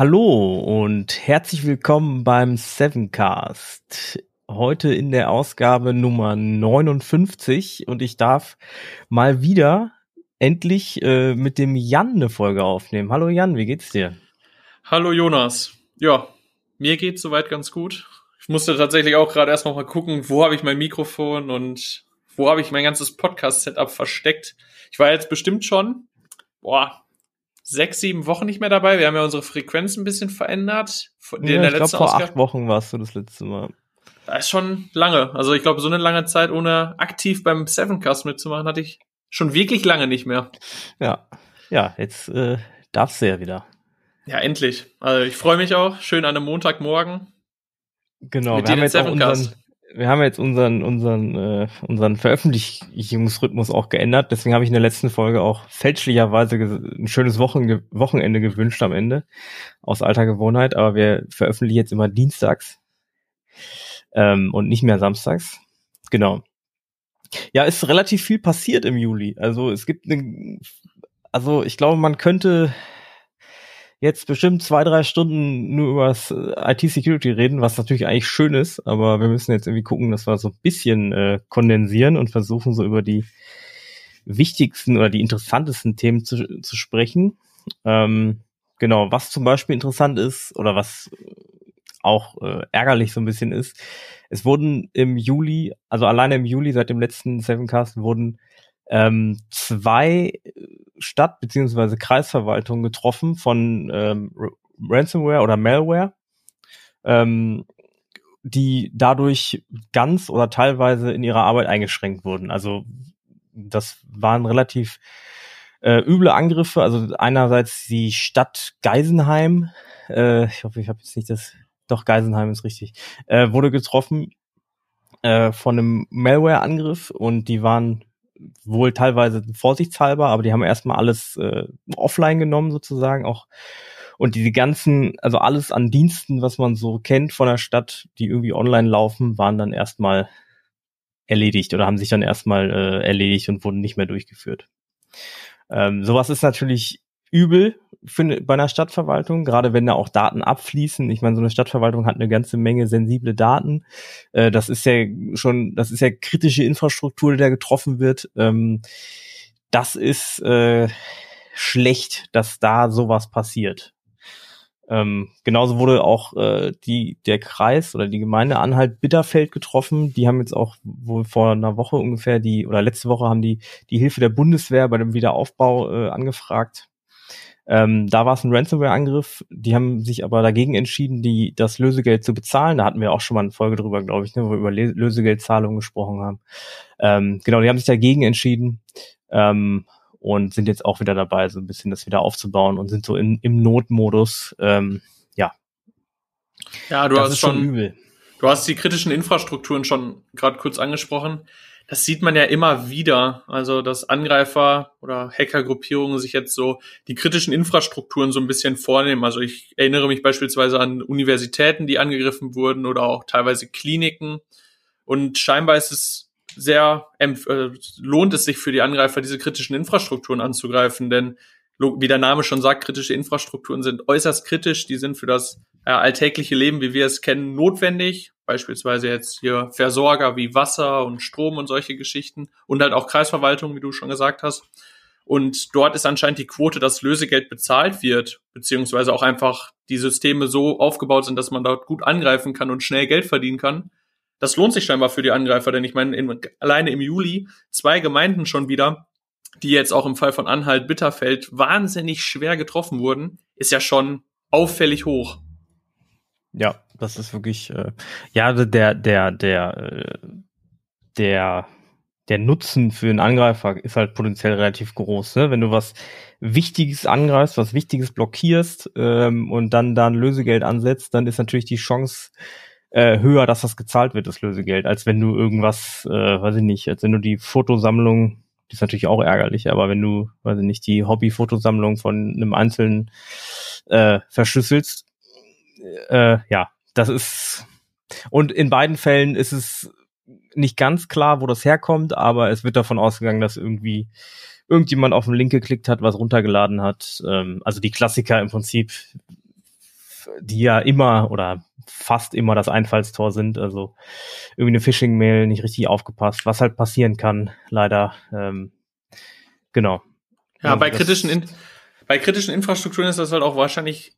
Hallo und herzlich willkommen beim Sevencast. Heute in der Ausgabe Nummer 59 und ich darf mal wieder endlich äh, mit dem Jan eine Folge aufnehmen. Hallo Jan, wie geht's dir? Hallo Jonas. Ja, mir geht's soweit ganz gut. Ich musste tatsächlich auch gerade erst noch mal gucken, wo habe ich mein Mikrofon und wo habe ich mein ganzes Podcast-Setup versteckt. Ich war jetzt bestimmt schon, boah, sechs, sieben Wochen nicht mehr dabei. Wir haben ja unsere Frequenz ein bisschen verändert. Ja, ich glaube, vor Ausgabe. acht Wochen warst du das letzte Mal. Das ist schon lange. Also ich glaube, so eine lange Zeit ohne aktiv beim Sevencast mitzumachen, hatte ich schon wirklich lange nicht mehr. Ja, ja, jetzt äh, darfst du ja wieder. Ja, endlich. Also ich freue mich auch. Schön an einem Montagmorgen. Genau, wir haben, jetzt auch unseren, wir haben jetzt unseren, unseren, äh, unseren Veröffentlichungsrhythmus auch geändert. Deswegen habe ich in der letzten Folge auch fälschlicherweise ein schönes Wochen Wochenende gewünscht am Ende. Aus alter Gewohnheit. Aber wir veröffentlichen jetzt immer dienstags. Ähm, und nicht mehr samstags. Genau. Ja, ist relativ viel passiert im Juli. Also es gibt eine, also ich glaube, man könnte jetzt bestimmt zwei, drei Stunden nur über äh, IT-Security reden, was natürlich eigentlich schön ist, aber wir müssen jetzt irgendwie gucken, dass wir so ein bisschen äh, kondensieren und versuchen so über die wichtigsten oder die interessantesten Themen zu, zu sprechen. Ähm, genau, was zum Beispiel interessant ist oder was auch äh, ärgerlich so ein bisschen ist, es wurden im Juli, also alleine im Juli seit dem letzten Sevencast wurden ähm, zwei Stadt- beziehungsweise Kreisverwaltungen getroffen von ähm, Ransomware oder Malware, ähm, die dadurch ganz oder teilweise in ihrer Arbeit eingeschränkt wurden. Also das waren relativ äh, üble Angriffe. Also einerseits die Stadt Geisenheim, äh, ich hoffe, ich habe jetzt nicht das, doch Geisenheim ist richtig, äh, wurde getroffen äh, von einem Malware-Angriff und die waren wohl teilweise vorsichtshalber, aber die haben erstmal alles äh, offline genommen sozusagen auch und die ganzen, also alles an Diensten, was man so kennt von der Stadt, die irgendwie online laufen, waren dann erstmal erledigt oder haben sich dann erstmal äh, erledigt und wurden nicht mehr durchgeführt. Ähm, sowas ist natürlich übel für eine, bei einer Stadtverwaltung, gerade wenn da auch Daten abfließen. Ich meine, so eine Stadtverwaltung hat eine ganze Menge sensible Daten. Äh, das ist ja schon, das ist ja kritische Infrastruktur, die da getroffen wird. Ähm, das ist äh, schlecht, dass da sowas passiert. Ähm, genauso wurde auch äh, die, der Kreis oder die Gemeinde Anhalt-Bitterfeld getroffen. Die haben jetzt auch wohl vor einer Woche ungefähr die, oder letzte Woche haben die die Hilfe der Bundeswehr bei dem Wiederaufbau äh, angefragt. Ähm, da war es ein Ransomware-Angriff. Die haben sich aber dagegen entschieden, die, das Lösegeld zu bezahlen. Da hatten wir auch schon mal eine Folge drüber, glaube ich, ne, wo wir über Lösegeldzahlungen gesprochen haben. Ähm, genau, die haben sich dagegen entschieden ähm, und sind jetzt auch wieder dabei, so ein bisschen das wieder aufzubauen und sind so in, im Notmodus. Ähm, ja. Ja, du das hast schon, übel. Du hast die kritischen Infrastrukturen schon gerade kurz angesprochen das sieht man ja immer wieder. Also, dass Angreifer oder Hackergruppierungen sich jetzt so die kritischen Infrastrukturen so ein bisschen vornehmen. Also, ich erinnere mich beispielsweise an Universitäten, die angegriffen wurden oder auch teilweise Kliniken. Und scheinbar ist es sehr, äh, lohnt es sich für die Angreifer, diese kritischen Infrastrukturen anzugreifen, denn wie der Name schon sagt, kritische Infrastrukturen sind äußerst kritisch. Die sind für das äh, alltägliche Leben, wie wir es kennen, notwendig. Beispielsweise jetzt hier Versorger wie Wasser und Strom und solche Geschichten und halt auch Kreisverwaltung, wie du schon gesagt hast. Und dort ist anscheinend die Quote, dass Lösegeld bezahlt wird, beziehungsweise auch einfach die Systeme so aufgebaut sind, dass man dort gut angreifen kann und schnell Geld verdienen kann. Das lohnt sich scheinbar für die Angreifer, denn ich meine, in, alleine im Juli zwei Gemeinden schon wieder, die jetzt auch im Fall von Anhalt Bitterfeld wahnsinnig schwer getroffen wurden, ist ja schon auffällig hoch. Ja, das ist wirklich, äh, ja, der, der, der, äh, der, der Nutzen für einen Angreifer ist halt potenziell relativ groß. Ne? Wenn du was Wichtiges angreifst, was Wichtiges blockierst ähm, und dann da ein Lösegeld ansetzt, dann ist natürlich die Chance äh, höher, dass das gezahlt wird, das Lösegeld, als wenn du irgendwas, äh, weiß ich nicht, als wenn du die Fotosammlung, die ist natürlich auch ärgerlich, aber wenn du, weiß ich nicht, die Hobby-Fotosammlung von einem Einzelnen äh, verschlüsselst, äh, ja, das ist und in beiden Fällen ist es nicht ganz klar, wo das herkommt, aber es wird davon ausgegangen, dass irgendwie irgendjemand auf den Link geklickt hat, was runtergeladen hat. Ähm, also die Klassiker im Prinzip die ja immer oder fast immer das Einfallstor sind. Also irgendwie eine Phishing-Mail nicht richtig aufgepasst, was halt passieren kann, leider. Ähm, genau. Ja, also bei kritischen, In bei kritischen Infrastrukturen ist das halt auch wahrscheinlich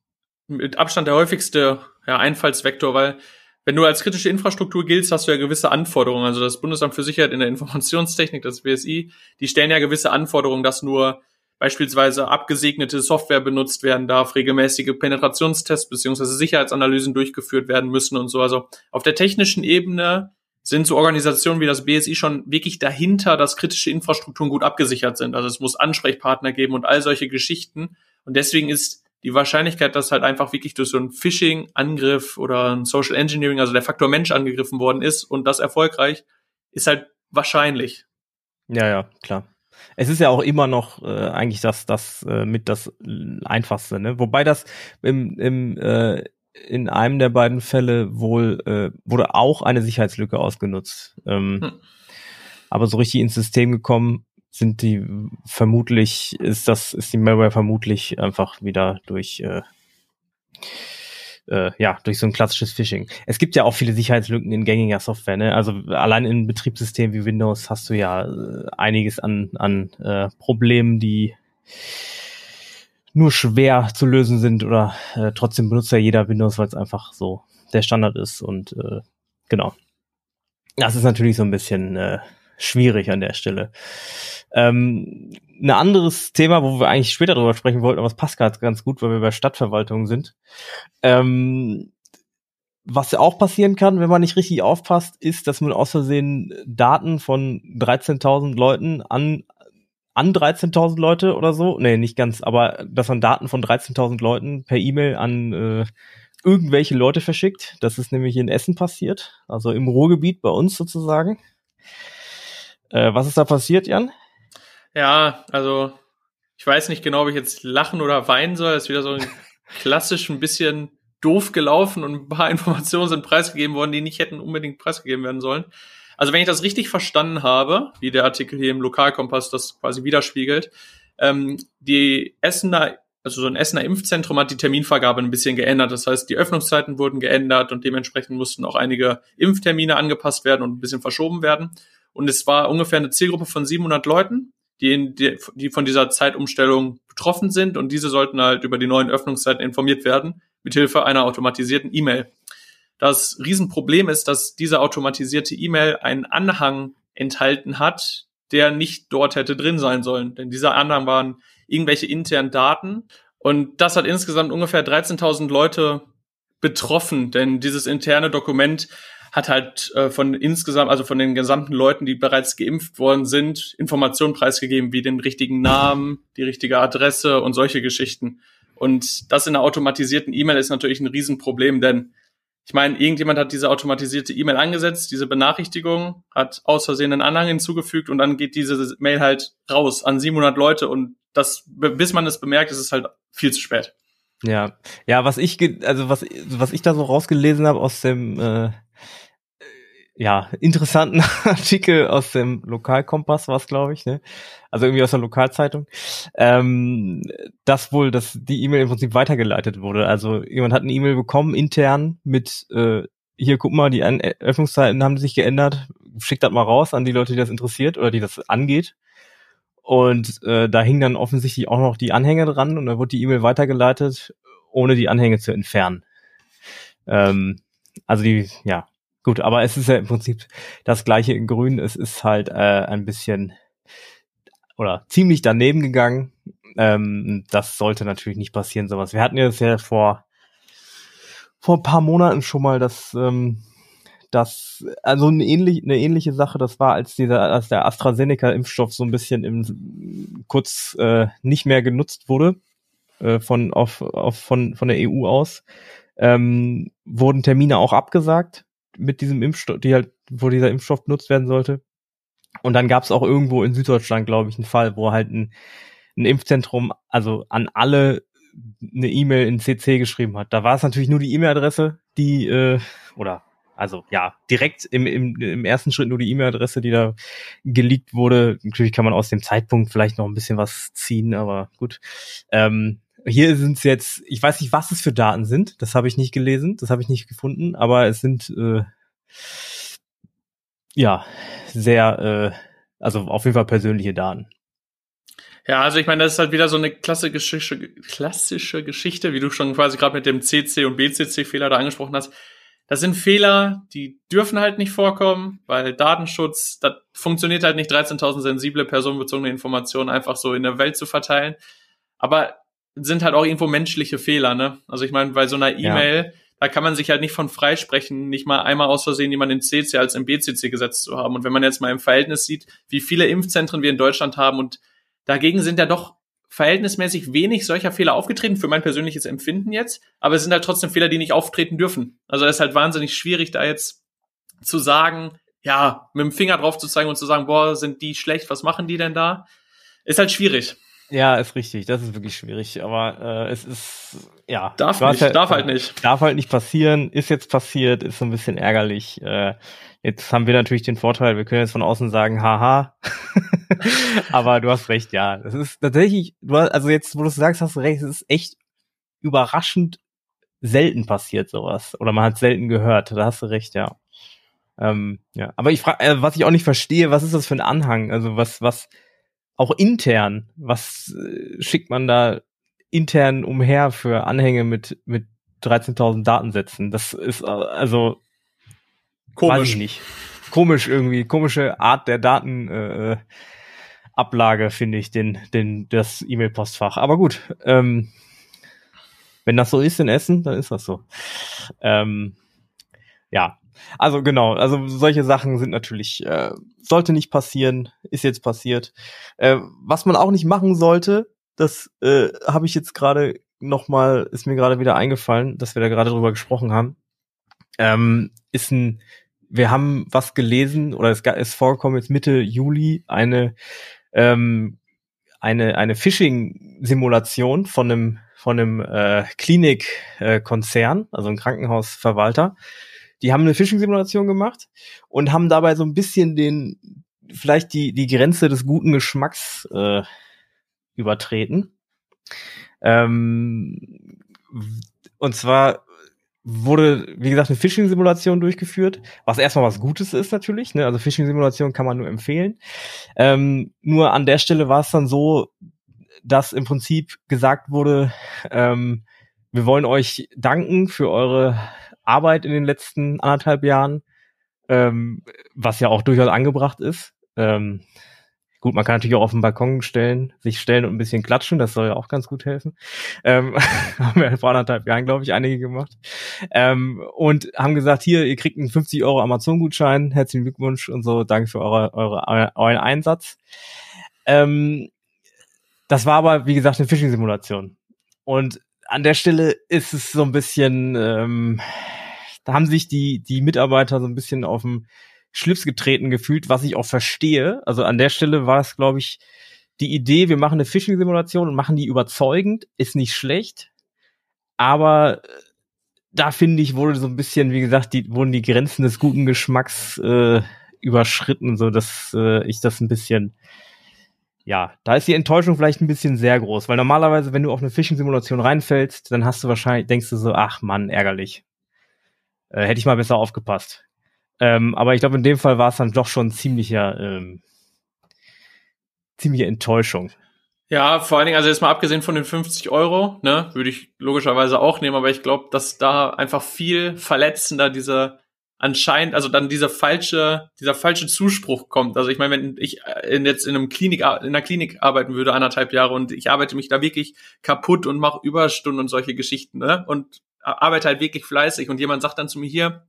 mit Abstand der häufigste ja, Einfallsvektor, weil wenn du als kritische Infrastruktur giltst, hast du ja gewisse Anforderungen. Also das Bundesamt für Sicherheit in der Informationstechnik, das BSI, die stellen ja gewisse Anforderungen, dass nur beispielsweise abgesegnete Software benutzt werden darf, regelmäßige Penetrationstests beziehungsweise Sicherheitsanalysen durchgeführt werden müssen und so. Also auf der technischen Ebene sind so Organisationen wie das BSI schon wirklich dahinter, dass kritische Infrastrukturen gut abgesichert sind. Also es muss Ansprechpartner geben und all solche Geschichten. Und deswegen ist die Wahrscheinlichkeit, dass halt einfach wirklich durch so ein Phishing-Angriff oder ein Social Engineering, also der Faktor Mensch angegriffen worden ist und das erfolgreich, ist halt wahrscheinlich. Ja, ja, klar. Es ist ja auch immer noch äh, eigentlich das, das äh, mit das Einfachste, ne? Wobei das im, im äh, in einem der beiden Fälle wohl äh, wurde auch eine Sicherheitslücke ausgenutzt. Ähm, hm. Aber so richtig ins System gekommen sind die vermutlich, ist das, ist die Malware vermutlich einfach wieder durch äh, äh, ja, durch so ein klassisches Phishing. Es gibt ja auch viele Sicherheitslücken in gängiger Software. Ne? Also allein in Betriebssystemen wie Windows hast du ja äh, einiges an, an äh, Problemen, die nur schwer zu lösen sind oder äh, trotzdem benutzt ja jeder Windows, weil es einfach so der Standard ist und äh, genau. Das ist natürlich so ein bisschen äh, schwierig an der Stelle. Ähm, ein anderes Thema, wo wir eigentlich später drüber sprechen wollten, aber es passt gerade ganz gut, weil wir bei Stadtverwaltung sind. Ähm, was auch passieren kann, wenn man nicht richtig aufpasst, ist, dass man aus Versehen Daten von 13.000 Leuten an an 13.000 Leute oder so, nee, nicht ganz, aber dass man Daten von 13.000 Leuten per E-Mail an äh, irgendwelche Leute verschickt. Das ist nämlich in Essen passiert, also im Ruhrgebiet bei uns sozusagen. Äh, was ist da passiert, Jan? Ja, also ich weiß nicht genau, ob ich jetzt lachen oder weinen soll. Das ist wieder so ein klassisch ein bisschen doof gelaufen und ein paar Informationen sind preisgegeben worden, die nicht hätten unbedingt preisgegeben werden sollen. Also wenn ich das richtig verstanden habe, wie der Artikel hier im Lokalkompass das quasi widerspiegelt, ähm, die Essener, also so ein Essener Impfzentrum hat die Terminvergabe ein bisschen geändert. Das heißt, die Öffnungszeiten wurden geändert und dementsprechend mussten auch einige Impftermine angepasst werden und ein bisschen verschoben werden. Und es war ungefähr eine Zielgruppe von 700 Leuten die, in, die, die von dieser Zeitumstellung betroffen sind und diese sollten halt über die neuen Öffnungszeiten informiert werden, mithilfe einer automatisierten E-Mail. Das Riesenproblem ist, dass diese automatisierte E-Mail einen Anhang enthalten hat, der nicht dort hätte drin sein sollen. Denn dieser Anhang waren irgendwelche internen Daten. Und das hat insgesamt ungefähr 13.000 Leute betroffen, denn dieses interne Dokument hat halt äh, von insgesamt, also von den gesamten Leuten, die bereits geimpft worden sind, Informationen preisgegeben, wie den richtigen Namen, die richtige Adresse und solche Geschichten. Und das in einer automatisierten E-Mail ist natürlich ein Riesenproblem, denn ich meine, irgendjemand hat diese automatisierte E-Mail angesetzt, diese Benachrichtigung, hat aus Versehen einen Anhang hinzugefügt und dann geht diese Mail halt raus an 700 Leute und das, bis man es bemerkt, ist es halt viel zu spät. Ja, ja, was ich, also was, was ich da so rausgelesen habe aus dem äh, ja, interessanten Artikel aus dem Lokalkompass war es, glaube ich, ne? Also irgendwie aus der Lokalzeitung, ähm, dass wohl, dass die E-Mail im Prinzip weitergeleitet wurde. Also jemand hat eine E-Mail bekommen, intern, mit äh, hier, guck mal, die Öffnungszeiten haben sich geändert, schickt das mal raus an die Leute, die das interessiert oder die das angeht. Und äh, da hing dann offensichtlich auch noch die Anhänge dran und da wurde die E-Mail weitergeleitet, ohne die Anhänge zu entfernen. Ähm, also die, ja, Gut, aber es ist ja im Prinzip das gleiche in Grün. Es ist halt äh, ein bisschen oder ziemlich daneben gegangen. Ähm, das sollte natürlich nicht passieren, sowas. Wir hatten ja das ja vor vor ein paar Monaten schon mal das ähm, das also eine ähnliche eine ähnliche Sache. Das war als dieser als der AstraZeneca Impfstoff so ein bisschen im kurz äh, nicht mehr genutzt wurde äh, von auf, auf von von der EU aus. Ähm, wurden Termine auch abgesagt mit diesem Impfstoff, die halt, wo dieser Impfstoff benutzt werden sollte. Und dann gab es auch irgendwo in Süddeutschland, glaube ich, einen Fall, wo halt ein, ein Impfzentrum, also an alle eine E-Mail in CC geschrieben hat. Da war es natürlich nur die E-Mail-Adresse, die, äh, oder also ja, direkt im, im, im ersten Schritt nur die E-Mail-Adresse, die da geleakt wurde. Natürlich kann man aus dem Zeitpunkt vielleicht noch ein bisschen was ziehen, aber gut. Ähm, hier sind es jetzt, ich weiß nicht, was es für Daten sind, das habe ich nicht gelesen, das habe ich nicht gefunden, aber es sind äh, ja sehr, äh, also auf jeden Fall persönliche Daten. Ja, also ich meine, das ist halt wieder so eine klassische, klassische Geschichte, wie du schon quasi gerade mit dem CC und BCC-Fehler da angesprochen hast. Das sind Fehler, die dürfen halt nicht vorkommen, weil Datenschutz, das funktioniert halt nicht, 13.000 sensible personenbezogene Informationen einfach so in der Welt zu verteilen. Aber sind halt auch irgendwo menschliche Fehler, ne? Also ich meine, bei so einer E-Mail, ja. da kann man sich halt nicht von freisprechen, nicht mal einmal aus Versehen jemanden in CC als im BCC gesetzt zu haben. Und wenn man jetzt mal im Verhältnis sieht, wie viele Impfzentren wir in Deutschland haben und dagegen sind ja doch verhältnismäßig wenig solcher Fehler aufgetreten, für mein persönliches Empfinden jetzt, aber es sind halt trotzdem Fehler, die nicht auftreten dürfen. Also es ist halt wahnsinnig schwierig, da jetzt zu sagen, ja, mit dem Finger drauf zu zeigen und zu sagen, boah, sind die schlecht, was machen die denn da? Ist halt schwierig. Ja, ist richtig. Das ist wirklich schwierig. Aber äh, es ist ja darf nicht, halt, darf halt nicht, darf halt nicht passieren. Ist jetzt passiert, ist so ein bisschen ärgerlich. Äh, jetzt haben wir natürlich den Vorteil, wir können jetzt von außen sagen, haha. Aber du hast recht, ja. Das ist tatsächlich, du hast, also jetzt, wo du sagst, hast du recht, es ist echt überraschend selten passiert sowas. Oder man hat selten gehört. Da hast du recht, ja. Ähm, ja. Aber ich frage, äh, was ich auch nicht verstehe, was ist das für ein Anhang? Also was, was, auch intern, was äh, schickt man da intern umher für Anhänge mit, mit 13.000 Datensätzen? Das ist äh, also komisch. Nicht komisch irgendwie, komische Art der Datenablage, äh, finde ich, den, den, das E-Mail-Postfach. Aber gut, ähm, wenn das so ist in Essen, dann ist das so. Ähm, ja, also genau, also solche Sachen sind natürlich, äh, sollte nicht passieren, ist jetzt passiert. Äh, was man auch nicht machen sollte, das äh, habe ich jetzt gerade noch mal, ist mir gerade wieder eingefallen, dass wir da gerade drüber gesprochen haben, ähm, ist ein wir haben was gelesen oder es ist vorgekommen jetzt Mitte Juli eine ähm, eine eine Phishing-Simulation von einem von einem äh, Klinikkonzern, also ein Krankenhausverwalter. Die haben eine Phishing-Simulation gemacht und haben dabei so ein bisschen den vielleicht die die Grenze des guten Geschmacks äh, übertreten. Ähm, und zwar wurde, wie gesagt, eine Phishing-Simulation durchgeführt, was erstmal was Gutes ist natürlich. Ne? Also Phishing-Simulation kann man nur empfehlen. Ähm, nur an der Stelle war es dann so, dass im Prinzip gesagt wurde, ähm, wir wollen euch danken für eure Arbeit in den letzten anderthalb Jahren, ähm, was ja auch durchaus angebracht ist. Ähm, Gut, man kann natürlich auch auf den Balkon stellen, sich stellen und ein bisschen klatschen, das soll ja auch ganz gut helfen. Ähm, haben wir vor anderthalb Jahren, glaube ich, einige gemacht. Ähm, und haben gesagt, hier, ihr kriegt einen 50 Euro Amazon-Gutschein, herzlichen Glückwunsch und so, danke für eure, eure, euren Einsatz. Ähm, das war aber, wie gesagt, eine Phishing-Simulation. Und an der Stelle ist es so ein bisschen, ähm, da haben sich die, die Mitarbeiter so ein bisschen auf dem Schlips getreten gefühlt, was ich auch verstehe. Also an der Stelle war es, glaube ich, die Idee, wir machen eine Phishing-Simulation und machen die überzeugend, ist nicht schlecht. Aber äh, da finde ich, wurde so ein bisschen, wie gesagt, die, wurden die Grenzen des guten Geschmacks äh, überschritten, so dass äh, ich das ein bisschen, ja, da ist die Enttäuschung vielleicht ein bisschen sehr groß, weil normalerweise, wenn du auf eine Phishing-Simulation reinfällst, dann hast du wahrscheinlich, denkst du so, ach Mann, ärgerlich. Äh, hätte ich mal besser aufgepasst. Ähm, aber ich glaube, in dem Fall war es dann doch schon ziemlicher, ähm, ziemliche Enttäuschung. Ja, vor allen Dingen, also jetzt mal abgesehen von den 50 Euro, ne, würde ich logischerweise auch nehmen, aber ich glaube, dass da einfach viel verletzender dieser anscheinend, also dann dieser falsche, dieser falsche Zuspruch kommt. Also ich meine, wenn ich in, jetzt in einem Klinik, in einer Klinik arbeiten würde, anderthalb Jahre, und ich arbeite mich da wirklich kaputt und mache Überstunden und solche Geschichten, ne, und arbeite halt wirklich fleißig und jemand sagt dann zu mir hier,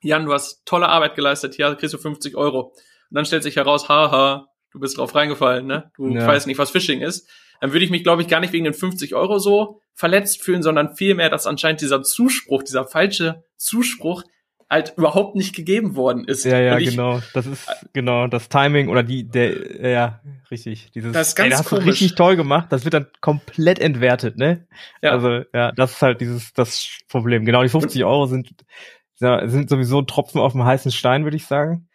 Jan, du hast tolle Arbeit geleistet, hier kriegst du 50 Euro. Und dann stellt sich heraus, haha, du bist drauf reingefallen, ne? Du ja. weißt nicht, was Phishing ist. Dann würde ich mich, glaube ich, gar nicht wegen den 50 Euro so verletzt fühlen, sondern vielmehr, dass anscheinend dieser Zuspruch, dieser falsche Zuspruch halt überhaupt nicht gegeben worden ist. Ja, ja, ich, genau. Das ist genau das Timing oder die, der, ja, richtig. Dieses, das ist ganz ey, das hast komisch. du richtig toll gemacht. Das wird dann komplett entwertet, ne? Ja. Also ja, das ist halt dieses das Problem. Genau, die 50 Euro sind sind sowieso Tropfen auf dem heißen Stein, würde ich sagen.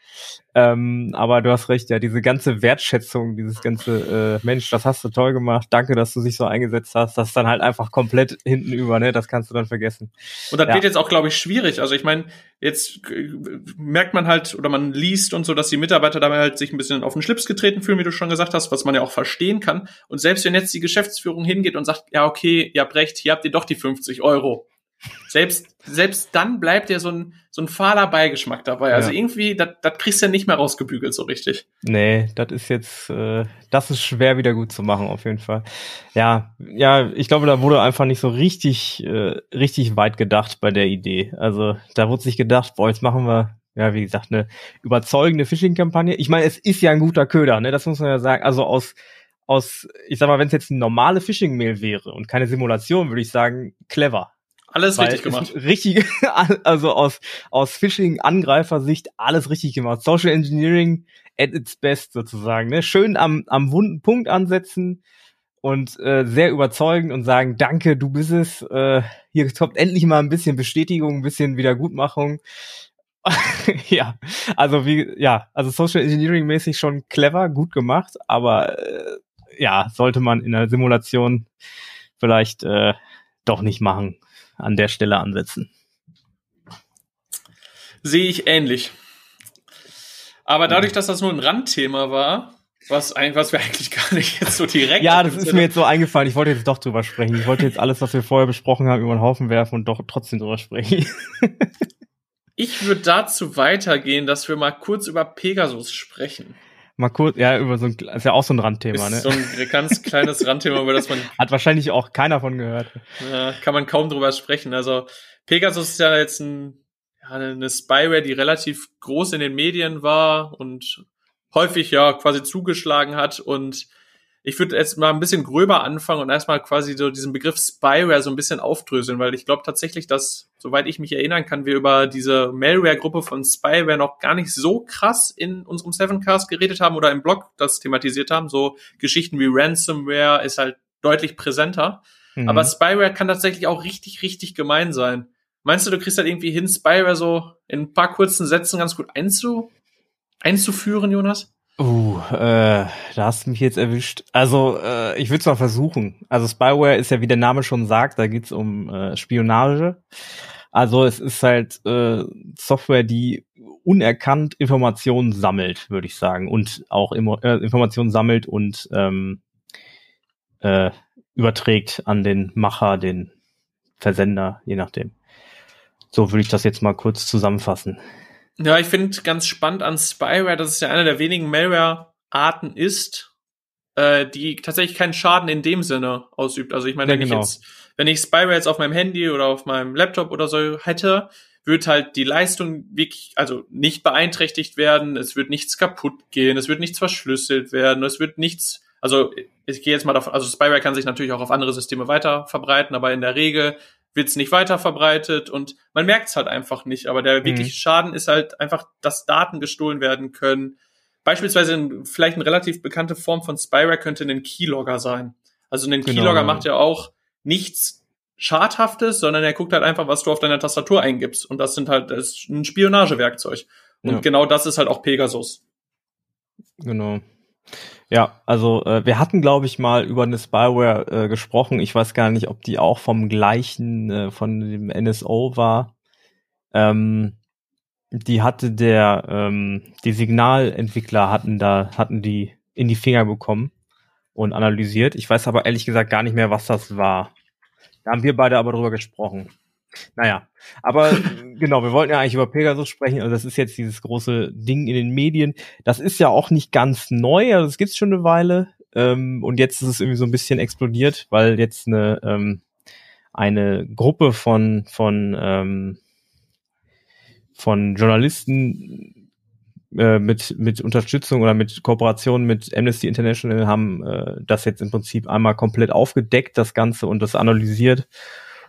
Ähm, aber du hast recht, ja, diese ganze Wertschätzung, dieses ganze äh, Mensch, das hast du toll gemacht, danke, dass du dich so eingesetzt hast, das ist dann halt einfach komplett hinten über, ne? Das kannst du dann vergessen. Und das ja. wird jetzt auch, glaube ich, schwierig. Also ich meine, jetzt äh, merkt man halt oder man liest und so, dass die Mitarbeiter dabei halt sich ein bisschen auf den Schlips getreten fühlen, wie du schon gesagt hast, was man ja auch verstehen kann. Und selbst wenn jetzt die Geschäftsführung hingeht und sagt, ja, okay, ihr habt recht, hier habt ihr doch die 50 Euro selbst, selbst dann bleibt ja so ein, so ein fahler Beigeschmack dabei. Also ja. irgendwie, das kriegst du ja nicht mehr rausgebügelt so richtig. Nee, das ist jetzt, äh, das ist schwer wieder gut zu machen, auf jeden Fall. Ja, ja, ich glaube, da wurde einfach nicht so richtig, äh, richtig weit gedacht bei der Idee. Also da wurde sich gedacht, boah, jetzt machen wir ja, wie gesagt, eine überzeugende Phishing-Kampagne. Ich meine, es ist ja ein guter Köder, ne? Das muss man ja sagen. Also aus, aus, ich sag mal, wenn es jetzt eine normale Phishing-Mail wäre und keine Simulation, würde ich sagen, clever. Alles richtig gemacht. Richtig, also aus, aus Phishing-Angreifersicht alles richtig gemacht. Social Engineering at its best sozusagen. Ne? Schön am, am wunden Punkt ansetzen und äh, sehr überzeugend und sagen, danke, du bist es. Äh, hier kommt endlich mal ein bisschen Bestätigung, ein bisschen Wiedergutmachung. ja, also wie, ja, also Social Engineering mäßig schon clever, gut gemacht, aber äh, ja, sollte man in der Simulation vielleicht äh, doch nicht machen an der Stelle ansetzen. Sehe ich ähnlich. Aber dadurch, dass das nur ein Randthema war, was, was wir eigentlich gar nicht jetzt so direkt. ja, das ist mir jetzt so eingefallen. Ich wollte jetzt doch drüber sprechen. Ich wollte jetzt alles, was wir vorher besprochen haben, über den Haufen werfen und doch trotzdem drüber sprechen. ich würde dazu weitergehen, dass wir mal kurz über Pegasus sprechen mal kurz, ja, über so ein, ist ja auch so ein Randthema, ist ne? So ein ganz kleines Randthema, über das man. Hat wahrscheinlich auch keiner von gehört. Ja, kann man kaum drüber sprechen. Also, Pegasus ist ja jetzt ein, ja, eine Spyware, die relativ groß in den Medien war und häufig ja quasi zugeschlagen hat und ich würde jetzt mal ein bisschen gröber anfangen und erstmal quasi so diesen Begriff Spyware so ein bisschen aufdröseln, weil ich glaube tatsächlich, dass, soweit ich mich erinnern kann, wir über diese Malware-Gruppe von Spyware noch gar nicht so krass in unserem Sevencast geredet haben oder im Blog das thematisiert haben. So Geschichten wie Ransomware ist halt deutlich präsenter. Mhm. Aber Spyware kann tatsächlich auch richtig, richtig gemein sein. Meinst du, du kriegst halt irgendwie hin, Spyware so in ein paar kurzen Sätzen ganz gut einzu einzuführen, Jonas? Uh, äh, da hast du mich jetzt erwischt. Also, äh, ich würde es mal versuchen. Also Spyware ist ja, wie der Name schon sagt, da geht's um äh, Spionage. Also es ist halt äh, Software, die unerkannt Informationen sammelt, würde ich sagen. Und auch immer, äh, Informationen sammelt und ähm, äh, überträgt an den Macher, den Versender, je nachdem. So würde ich das jetzt mal kurz zusammenfassen. Ja, ich finde ganz spannend an Spyware, dass es ja einer der wenigen Malware-Arten ist, äh, die tatsächlich keinen Schaden in dem Sinne ausübt. Also ich meine, ja, wenn genau. ich jetzt, wenn ich Spyware jetzt auf meinem Handy oder auf meinem Laptop oder so hätte, wird halt die Leistung wirklich, also nicht beeinträchtigt werden, es wird nichts kaputt gehen, es wird nichts verschlüsselt werden, es wird nichts, also ich gehe jetzt mal davon, also Spyware kann sich natürlich auch auf andere Systeme weiter verbreiten, aber in der Regel wird es nicht weiter verbreitet und man merkt es halt einfach nicht. Aber der mhm. wirkliche Schaden ist halt einfach, dass Daten gestohlen werden können. Beispielsweise vielleicht eine relativ bekannte Form von Spyware könnte ein Keylogger sein. Also ein genau. Keylogger macht ja auch nichts Schadhaftes, sondern er guckt halt einfach, was du auf deiner Tastatur eingibst. Und das sind halt das ist ein Spionagewerkzeug. Und ja. genau das ist halt auch Pegasus. Genau. Ja, also äh, wir hatten, glaube ich, mal über eine Spyware äh, gesprochen. Ich weiß gar nicht, ob die auch vom gleichen, äh, von dem NSO war. Ähm, die hatte der, ähm, die Signalentwickler hatten da, hatten die in die Finger bekommen und analysiert. Ich weiß aber ehrlich gesagt gar nicht mehr, was das war. Da haben wir beide aber drüber gesprochen. Naja, aber genau, wir wollten ja eigentlich über Pegasus sprechen. Also das ist jetzt dieses große Ding in den Medien. Das ist ja auch nicht ganz neu, also das gibt's schon eine Weile. Ähm, und jetzt ist es irgendwie so ein bisschen explodiert, weil jetzt eine, ähm, eine Gruppe von, von, ähm, von Journalisten äh, mit, mit Unterstützung oder mit Kooperation mit Amnesty International haben äh, das jetzt im Prinzip einmal komplett aufgedeckt, das Ganze, und das analysiert.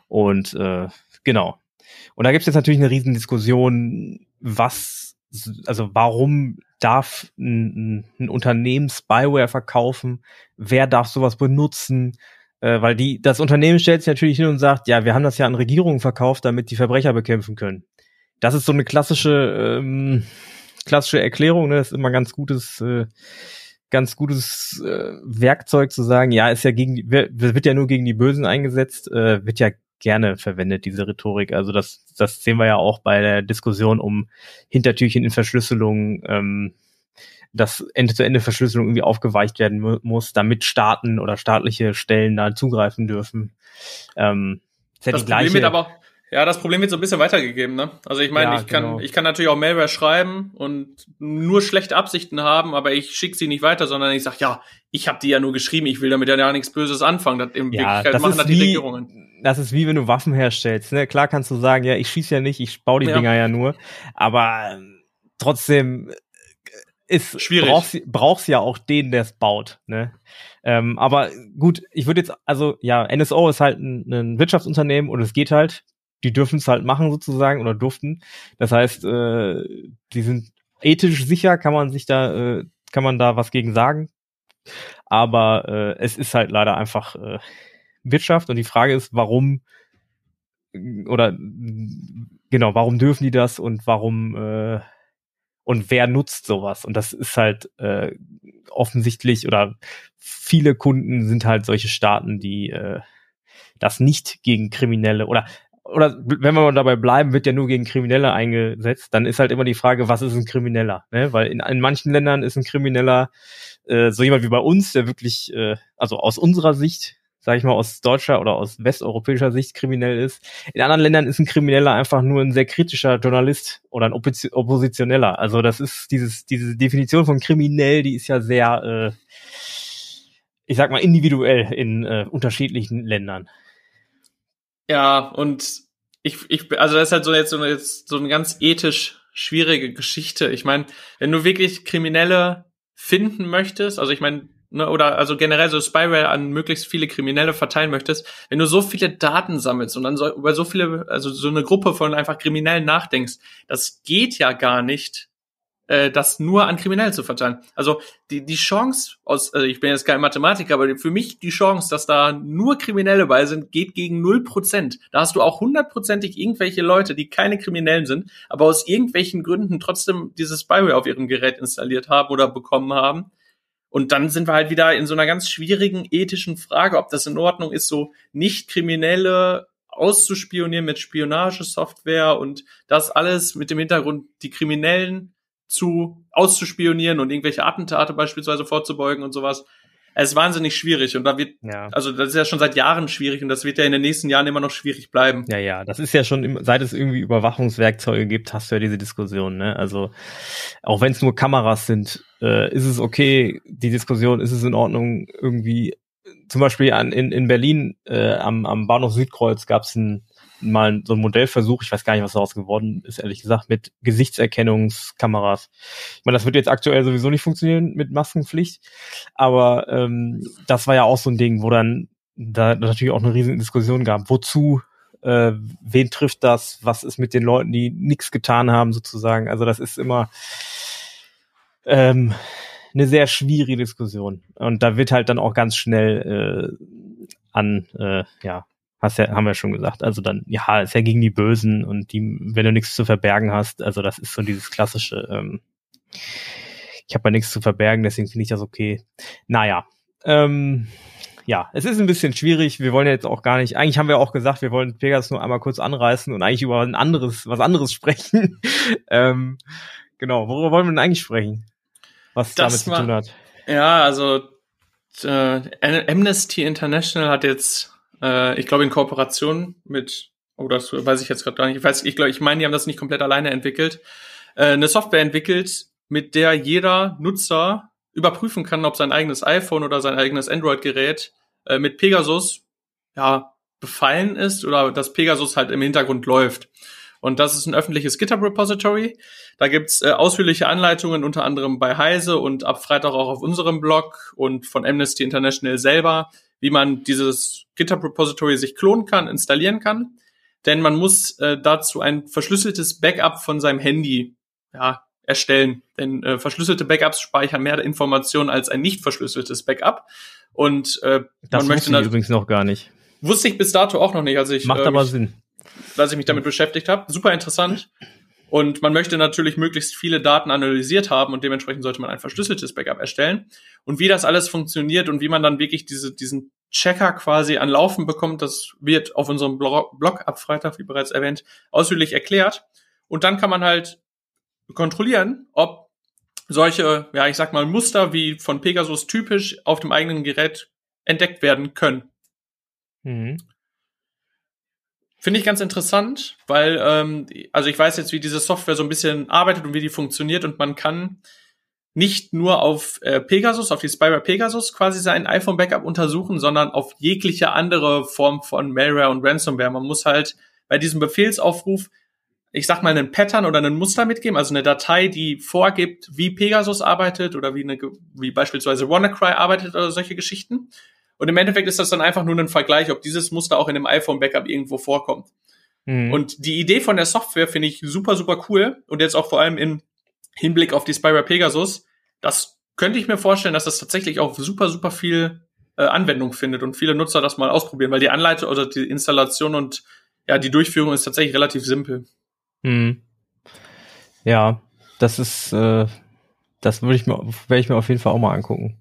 Und äh, Genau. Und da gibt es jetzt natürlich eine riesen Diskussion, was, also warum darf ein, ein Unternehmen Spyware verkaufen? Wer darf sowas benutzen? Äh, weil die, das Unternehmen stellt sich natürlich hin und sagt, ja, wir haben das ja an Regierungen verkauft, damit die Verbrecher bekämpfen können. Das ist so eine klassische, ähm, klassische Erklärung, ne? Das ist immer ganz gutes, äh, ganz gutes äh, Werkzeug zu sagen, ja, ist ja gegen wird ja nur gegen die Bösen eingesetzt, äh, wird ja gerne verwendet, diese Rhetorik. Also das, das sehen wir ja auch bei der Diskussion um Hintertürchen in Verschlüsselung, ähm, dass Ende-zu-Ende-Verschlüsselung irgendwie aufgeweicht werden mu muss, damit Staaten oder staatliche Stellen da zugreifen dürfen. Ähm, ja das gleiche, Problem wird aber ja, das Problem wird so ein bisschen weitergegeben, ne? Also ich meine, ja, ich kann, genau. ich kann natürlich auch Malware schreiben und nur schlechte Absichten haben, aber ich schicke sie nicht weiter, sondern ich sage, ja, ich habe die ja nur geschrieben, ich will damit ja gar nichts Böses anfangen. Das in ja, Wirklichkeit das machen das die Regierungen. Das ist wie wenn du Waffen herstellst. Ne? Klar kannst du sagen, ja, ich schieße ja nicht, ich baue die ja. Dinger ja nur, aber ähm, trotzdem ist schwierig. Brauchst, brauchst ja auch den, der es baut. Ne? Ähm, aber gut, ich würde jetzt, also ja, NSO ist halt ein, ein Wirtschaftsunternehmen und es geht halt die dürfen es halt machen sozusagen oder durften. Das heißt, äh, die sind ethisch sicher, kann man sich da, äh, kann man da was gegen sagen. Aber äh, es ist halt leider einfach äh, Wirtschaft und die Frage ist, warum oder genau, warum dürfen die das und warum äh, und wer nutzt sowas? Und das ist halt äh, offensichtlich oder viele Kunden sind halt solche Staaten, die äh, das nicht gegen Kriminelle oder oder wenn wir dabei bleiben, wird ja nur gegen Kriminelle eingesetzt, dann ist halt immer die Frage, was ist ein Krimineller? Ne? Weil in, in manchen Ländern ist ein Krimineller äh, so jemand wie bei uns, der wirklich, äh, also aus unserer Sicht, sage ich mal, aus deutscher oder aus westeuropäischer Sicht kriminell ist. In anderen Ländern ist ein Krimineller einfach nur ein sehr kritischer Journalist oder ein Opposi Oppositioneller. Also das ist dieses, diese Definition von kriminell, die ist ja sehr, äh, ich sag mal, individuell in äh, unterschiedlichen Ländern. Ja, und ich, ich, also das ist halt so jetzt so eine, jetzt so eine ganz ethisch schwierige Geschichte. Ich meine, wenn du wirklich Kriminelle finden möchtest, also ich meine, ne, oder also generell so Spyware an möglichst viele Kriminelle verteilen möchtest, wenn du so viele Daten sammelst und dann so, über so viele, also so eine Gruppe von einfach Kriminellen nachdenkst, das geht ja gar nicht, äh, das nur an Kriminellen zu verteilen. Also die, die Chance aus, also ich bin jetzt kein Mathematiker, aber für mich die Chance, dass da nur Kriminelle bei sind, geht gegen null Prozent. Da hast du auch hundertprozentig irgendwelche Leute, die keine Kriminellen sind, aber aus irgendwelchen Gründen trotzdem dieses Spyware auf ihrem Gerät installiert haben oder bekommen haben. Und dann sind wir halt wieder in so einer ganz schwierigen ethischen Frage, ob das in Ordnung ist, so nicht kriminelle auszuspionieren mit Spionagesoftware und das alles mit dem Hintergrund, die Kriminellen zu auszuspionieren und irgendwelche Attentate beispielsweise vorzubeugen und sowas. Es ist wahnsinnig schwierig und da wird, ja. also das ist ja schon seit Jahren schwierig und das wird ja in den nächsten Jahren immer noch schwierig bleiben. Ja, ja, das ist ja schon, seit es irgendwie Überwachungswerkzeuge gibt, hast du ja diese Diskussion, ne? Also auch wenn es nur Kameras sind, äh, ist es okay, die Diskussion, ist es in Ordnung, irgendwie, zum Beispiel an, in, in Berlin äh, am, am Bahnhof Südkreuz gab es ein mal so ein Modellversuch, ich weiß gar nicht, was daraus geworden ist, ehrlich gesagt, mit Gesichtserkennungskameras. Ich meine, das wird jetzt aktuell sowieso nicht funktionieren mit Maskenpflicht, aber ähm, das war ja auch so ein Ding, wo dann da natürlich auch eine riesige Diskussion gab. Wozu, äh, wen trifft das, was ist mit den Leuten, die nichts getan haben, sozusagen. Also das ist immer ähm, eine sehr schwierige Diskussion. Und da wird halt dann auch ganz schnell äh, an, äh, ja, Hast ja, haben wir schon gesagt. Also dann, ja, ist ja gegen die Bösen und die, wenn du nichts zu verbergen hast, also das ist so dieses klassische, ähm, ich habe ja nichts zu verbergen, deswegen finde ich das okay. Naja, ähm, ja, es ist ein bisschen schwierig. Wir wollen jetzt auch gar nicht, eigentlich haben wir auch gesagt, wir wollen Pegasus nur einmal kurz anreißen und eigentlich über ein anderes, was anderes sprechen. ähm, genau, worüber wollen wir denn eigentlich sprechen? Was das damit zu tun hat? Ja, also äh, Amnesty International hat jetzt äh, ich glaube in Kooperation mit, oh, das weiß ich jetzt gerade gar nicht. Ich weiß, ich glaube, ich meine, die haben das nicht komplett alleine entwickelt. Äh, eine Software entwickelt, mit der jeder Nutzer überprüfen kann, ob sein eigenes iPhone oder sein eigenes Android-Gerät äh, mit Pegasus ja befallen ist oder dass Pegasus halt im Hintergrund läuft. Und das ist ein öffentliches GitHub-Repository. Da gibt's äh, ausführliche Anleitungen, unter anderem bei Heise und ab Freitag auch auf unserem Blog und von Amnesty International selber, wie man dieses GitHub Repository sich klonen kann, installieren kann. Denn man muss äh, dazu ein verschlüsseltes Backup von seinem Handy ja, erstellen. Denn äh, verschlüsselte Backups speichern mehr Informationen als ein nicht verschlüsseltes Backup. Und äh, das man möchte ich übrigens noch gar nicht. Wusste ich bis dato auch noch nicht, als ich macht äh, aber Sinn, als ich mich damit beschäftigt habe. Super interessant. Und man möchte natürlich möglichst viele Daten analysiert haben und dementsprechend sollte man ein verschlüsseltes Backup erstellen. Und wie das alles funktioniert und wie man dann wirklich diese, diesen Checker quasi an Laufen bekommt, das wird auf unserem Blog ab Freitag, wie bereits erwähnt, ausführlich erklärt. Und dann kann man halt kontrollieren, ob solche, ja, ich sag mal, Muster wie von Pegasus typisch auf dem eigenen Gerät entdeckt werden können. Mhm. Finde ich ganz interessant, weil, ähm, also ich weiß jetzt, wie diese Software so ein bisschen arbeitet und wie die funktioniert und man kann nicht nur auf äh, Pegasus, auf die Spyware Pegasus quasi sein iPhone-Backup untersuchen, sondern auf jegliche andere Form von Malware und Ransomware. Man muss halt bei diesem Befehlsaufruf, ich sag mal, einen Pattern oder einen Muster mitgeben, also eine Datei, die vorgibt, wie Pegasus arbeitet oder wie, eine, wie beispielsweise WannaCry arbeitet oder solche Geschichten. Und im Endeffekt ist das dann einfach nur ein Vergleich, ob dieses Muster auch in einem iPhone-Backup irgendwo vorkommt. Mhm. Und die Idee von der Software finde ich super, super cool. Und jetzt auch vor allem im Hinblick auf die Spyra Pegasus, das könnte ich mir vorstellen, dass das tatsächlich auch super, super viel äh, Anwendung findet und viele Nutzer das mal ausprobieren, weil die Anleitung oder die Installation und ja, die Durchführung ist tatsächlich relativ simpel. Mhm. Ja, das ist, äh, das würde ich mir, werde ich mir auf jeden Fall auch mal angucken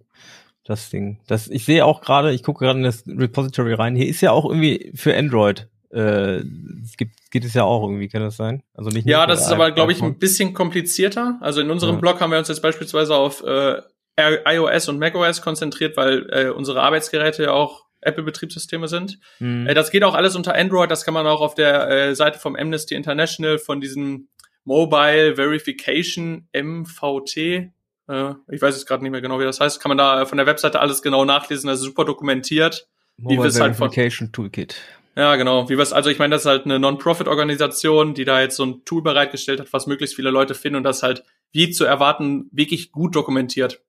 das Ding. Das, ich sehe auch gerade, ich gucke gerade in das Repository rein. Hier ist ja auch irgendwie für Android. Äh, es gibt, geht es ja auch irgendwie, kann das sein? Also nicht Ja, das ist aber, glaube ich, ein bisschen komplizierter. Also in unserem ja. Blog haben wir uns jetzt beispielsweise auf äh, iOS und macOS konzentriert, weil äh, unsere Arbeitsgeräte ja auch Apple-Betriebssysteme sind. Mhm. Äh, das geht auch alles unter Android. Das kann man auch auf der äh, Seite vom Amnesty International von diesem Mobile Verification MVT äh, ich weiß jetzt gerade nicht mehr genau, wie das heißt. Kann man da von der Webseite alles genau nachlesen. Das ist super dokumentiert. Mobile wie Verification halt von, Toolkit. Ja, genau. Wie was, also ich meine, das ist halt eine Non-Profit-Organisation, die da jetzt so ein Tool bereitgestellt hat, was möglichst viele Leute finden und das halt, wie zu erwarten, wirklich gut dokumentiert.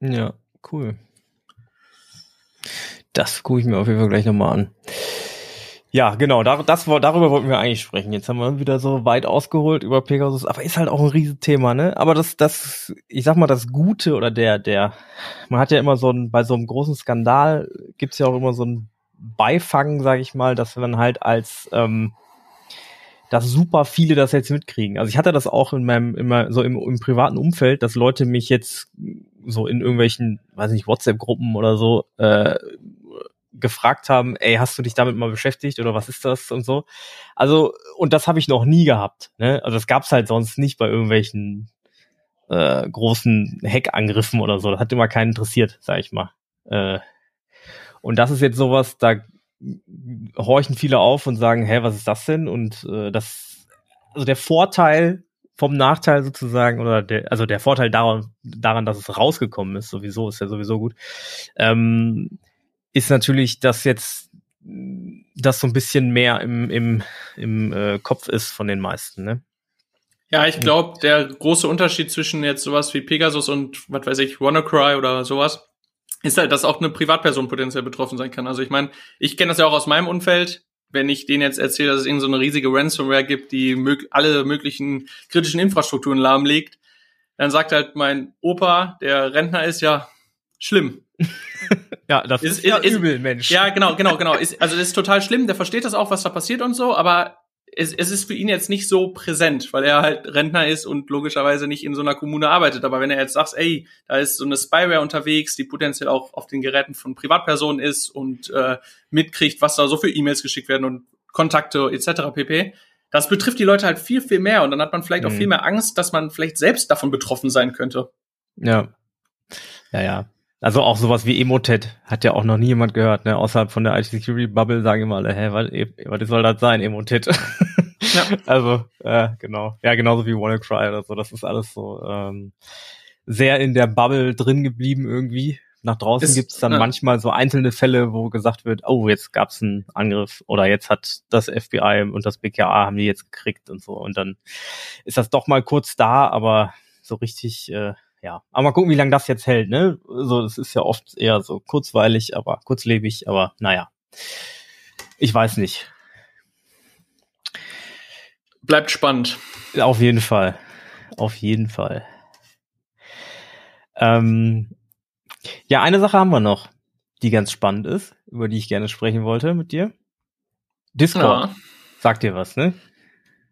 Ja, cool. Das gucke ich mir auf jeden Fall gleich nochmal an. Ja, genau, da, das, darüber wollten wir eigentlich sprechen. Jetzt haben wir wieder so weit ausgeholt über Pegasus, aber ist halt auch ein Riesenthema, ne? Aber das, das, ich sag mal, das Gute oder der, der, man hat ja immer so ein, bei so einem großen Skandal gibt's ja auch immer so ein Beifangen, sag ich mal, dass man halt als, ähm, dass super viele das jetzt mitkriegen. Also ich hatte das auch in meinem, immer so im, im privaten Umfeld, dass Leute mich jetzt so in irgendwelchen, weiß nicht, WhatsApp-Gruppen oder so, äh, gefragt haben, ey, hast du dich damit mal beschäftigt oder was ist das und so. Also, und das habe ich noch nie gehabt. Ne? Also das gab's halt sonst nicht bei irgendwelchen äh, großen Hackangriffen oder so. Das hat immer keinen interessiert, sag ich mal. Äh, und das ist jetzt sowas, da horchen viele auf und sagen, hä, was ist das denn? Und äh, das, also der Vorteil vom Nachteil sozusagen, oder der, also der Vorteil daran, daran, dass es rausgekommen ist, sowieso, ist ja sowieso gut. Ähm, ist natürlich, dass jetzt das so ein bisschen mehr im, im, im äh, Kopf ist von den meisten, ne? Ja, ich glaube, der große Unterschied zwischen jetzt sowas wie Pegasus und, was weiß ich, WannaCry oder sowas, ist halt, dass auch eine Privatperson potenziell betroffen sein kann. Also ich meine, ich kenne das ja auch aus meinem Umfeld. Wenn ich denen jetzt erzähle, dass es irgendeine so eine riesige Ransomware gibt, die mög alle möglichen kritischen Infrastrukturen lahmlegt, dann sagt halt mein Opa, der Rentner ist, ja, schlimm. ja, das ist, ist ja ist, übel, Mensch. Ja, genau, genau, genau. Ist, also das ist total schlimm, der versteht das auch, was da passiert und so, aber es, es ist für ihn jetzt nicht so präsent, weil er halt Rentner ist und logischerweise nicht in so einer Kommune arbeitet. Aber wenn er jetzt sagt, ey, da ist so eine Spyware unterwegs, die potenziell auch auf den Geräten von Privatpersonen ist und äh, mitkriegt, was da so für E-Mails geschickt werden und Kontakte etc. pp. Das betrifft die Leute halt viel, viel mehr und dann hat man vielleicht mhm. auch viel mehr Angst, dass man vielleicht selbst davon betroffen sein könnte. Ja. Ja, ja. Also auch sowas wie Emotet hat ja auch noch nie jemand gehört, ne? Außerhalb von der IT-Security-Bubble sagen immer alle, hä, was, was soll das sein, Emotet? ja. Also, äh, genau. Ja, genauso wie WannaCry oder so. Das ist alles so ähm, sehr in der Bubble drin geblieben irgendwie. Nach draußen gibt es dann ja. manchmal so einzelne Fälle, wo gesagt wird, oh, jetzt gab's einen Angriff oder jetzt hat das FBI und das BKA haben die jetzt gekriegt und so. Und dann ist das doch mal kurz da, aber so richtig äh, ja, aber mal gucken, wie lange das jetzt hält, ne? So, das ist ja oft eher so kurzweilig, aber kurzlebig, aber naja. Ich weiß nicht. Bleibt spannend. Auf jeden Fall. Auf jeden Fall. Ähm, ja, eine Sache haben wir noch, die ganz spannend ist, über die ich gerne sprechen wollte mit dir. Discord. Ja. Sagt dir was, ne?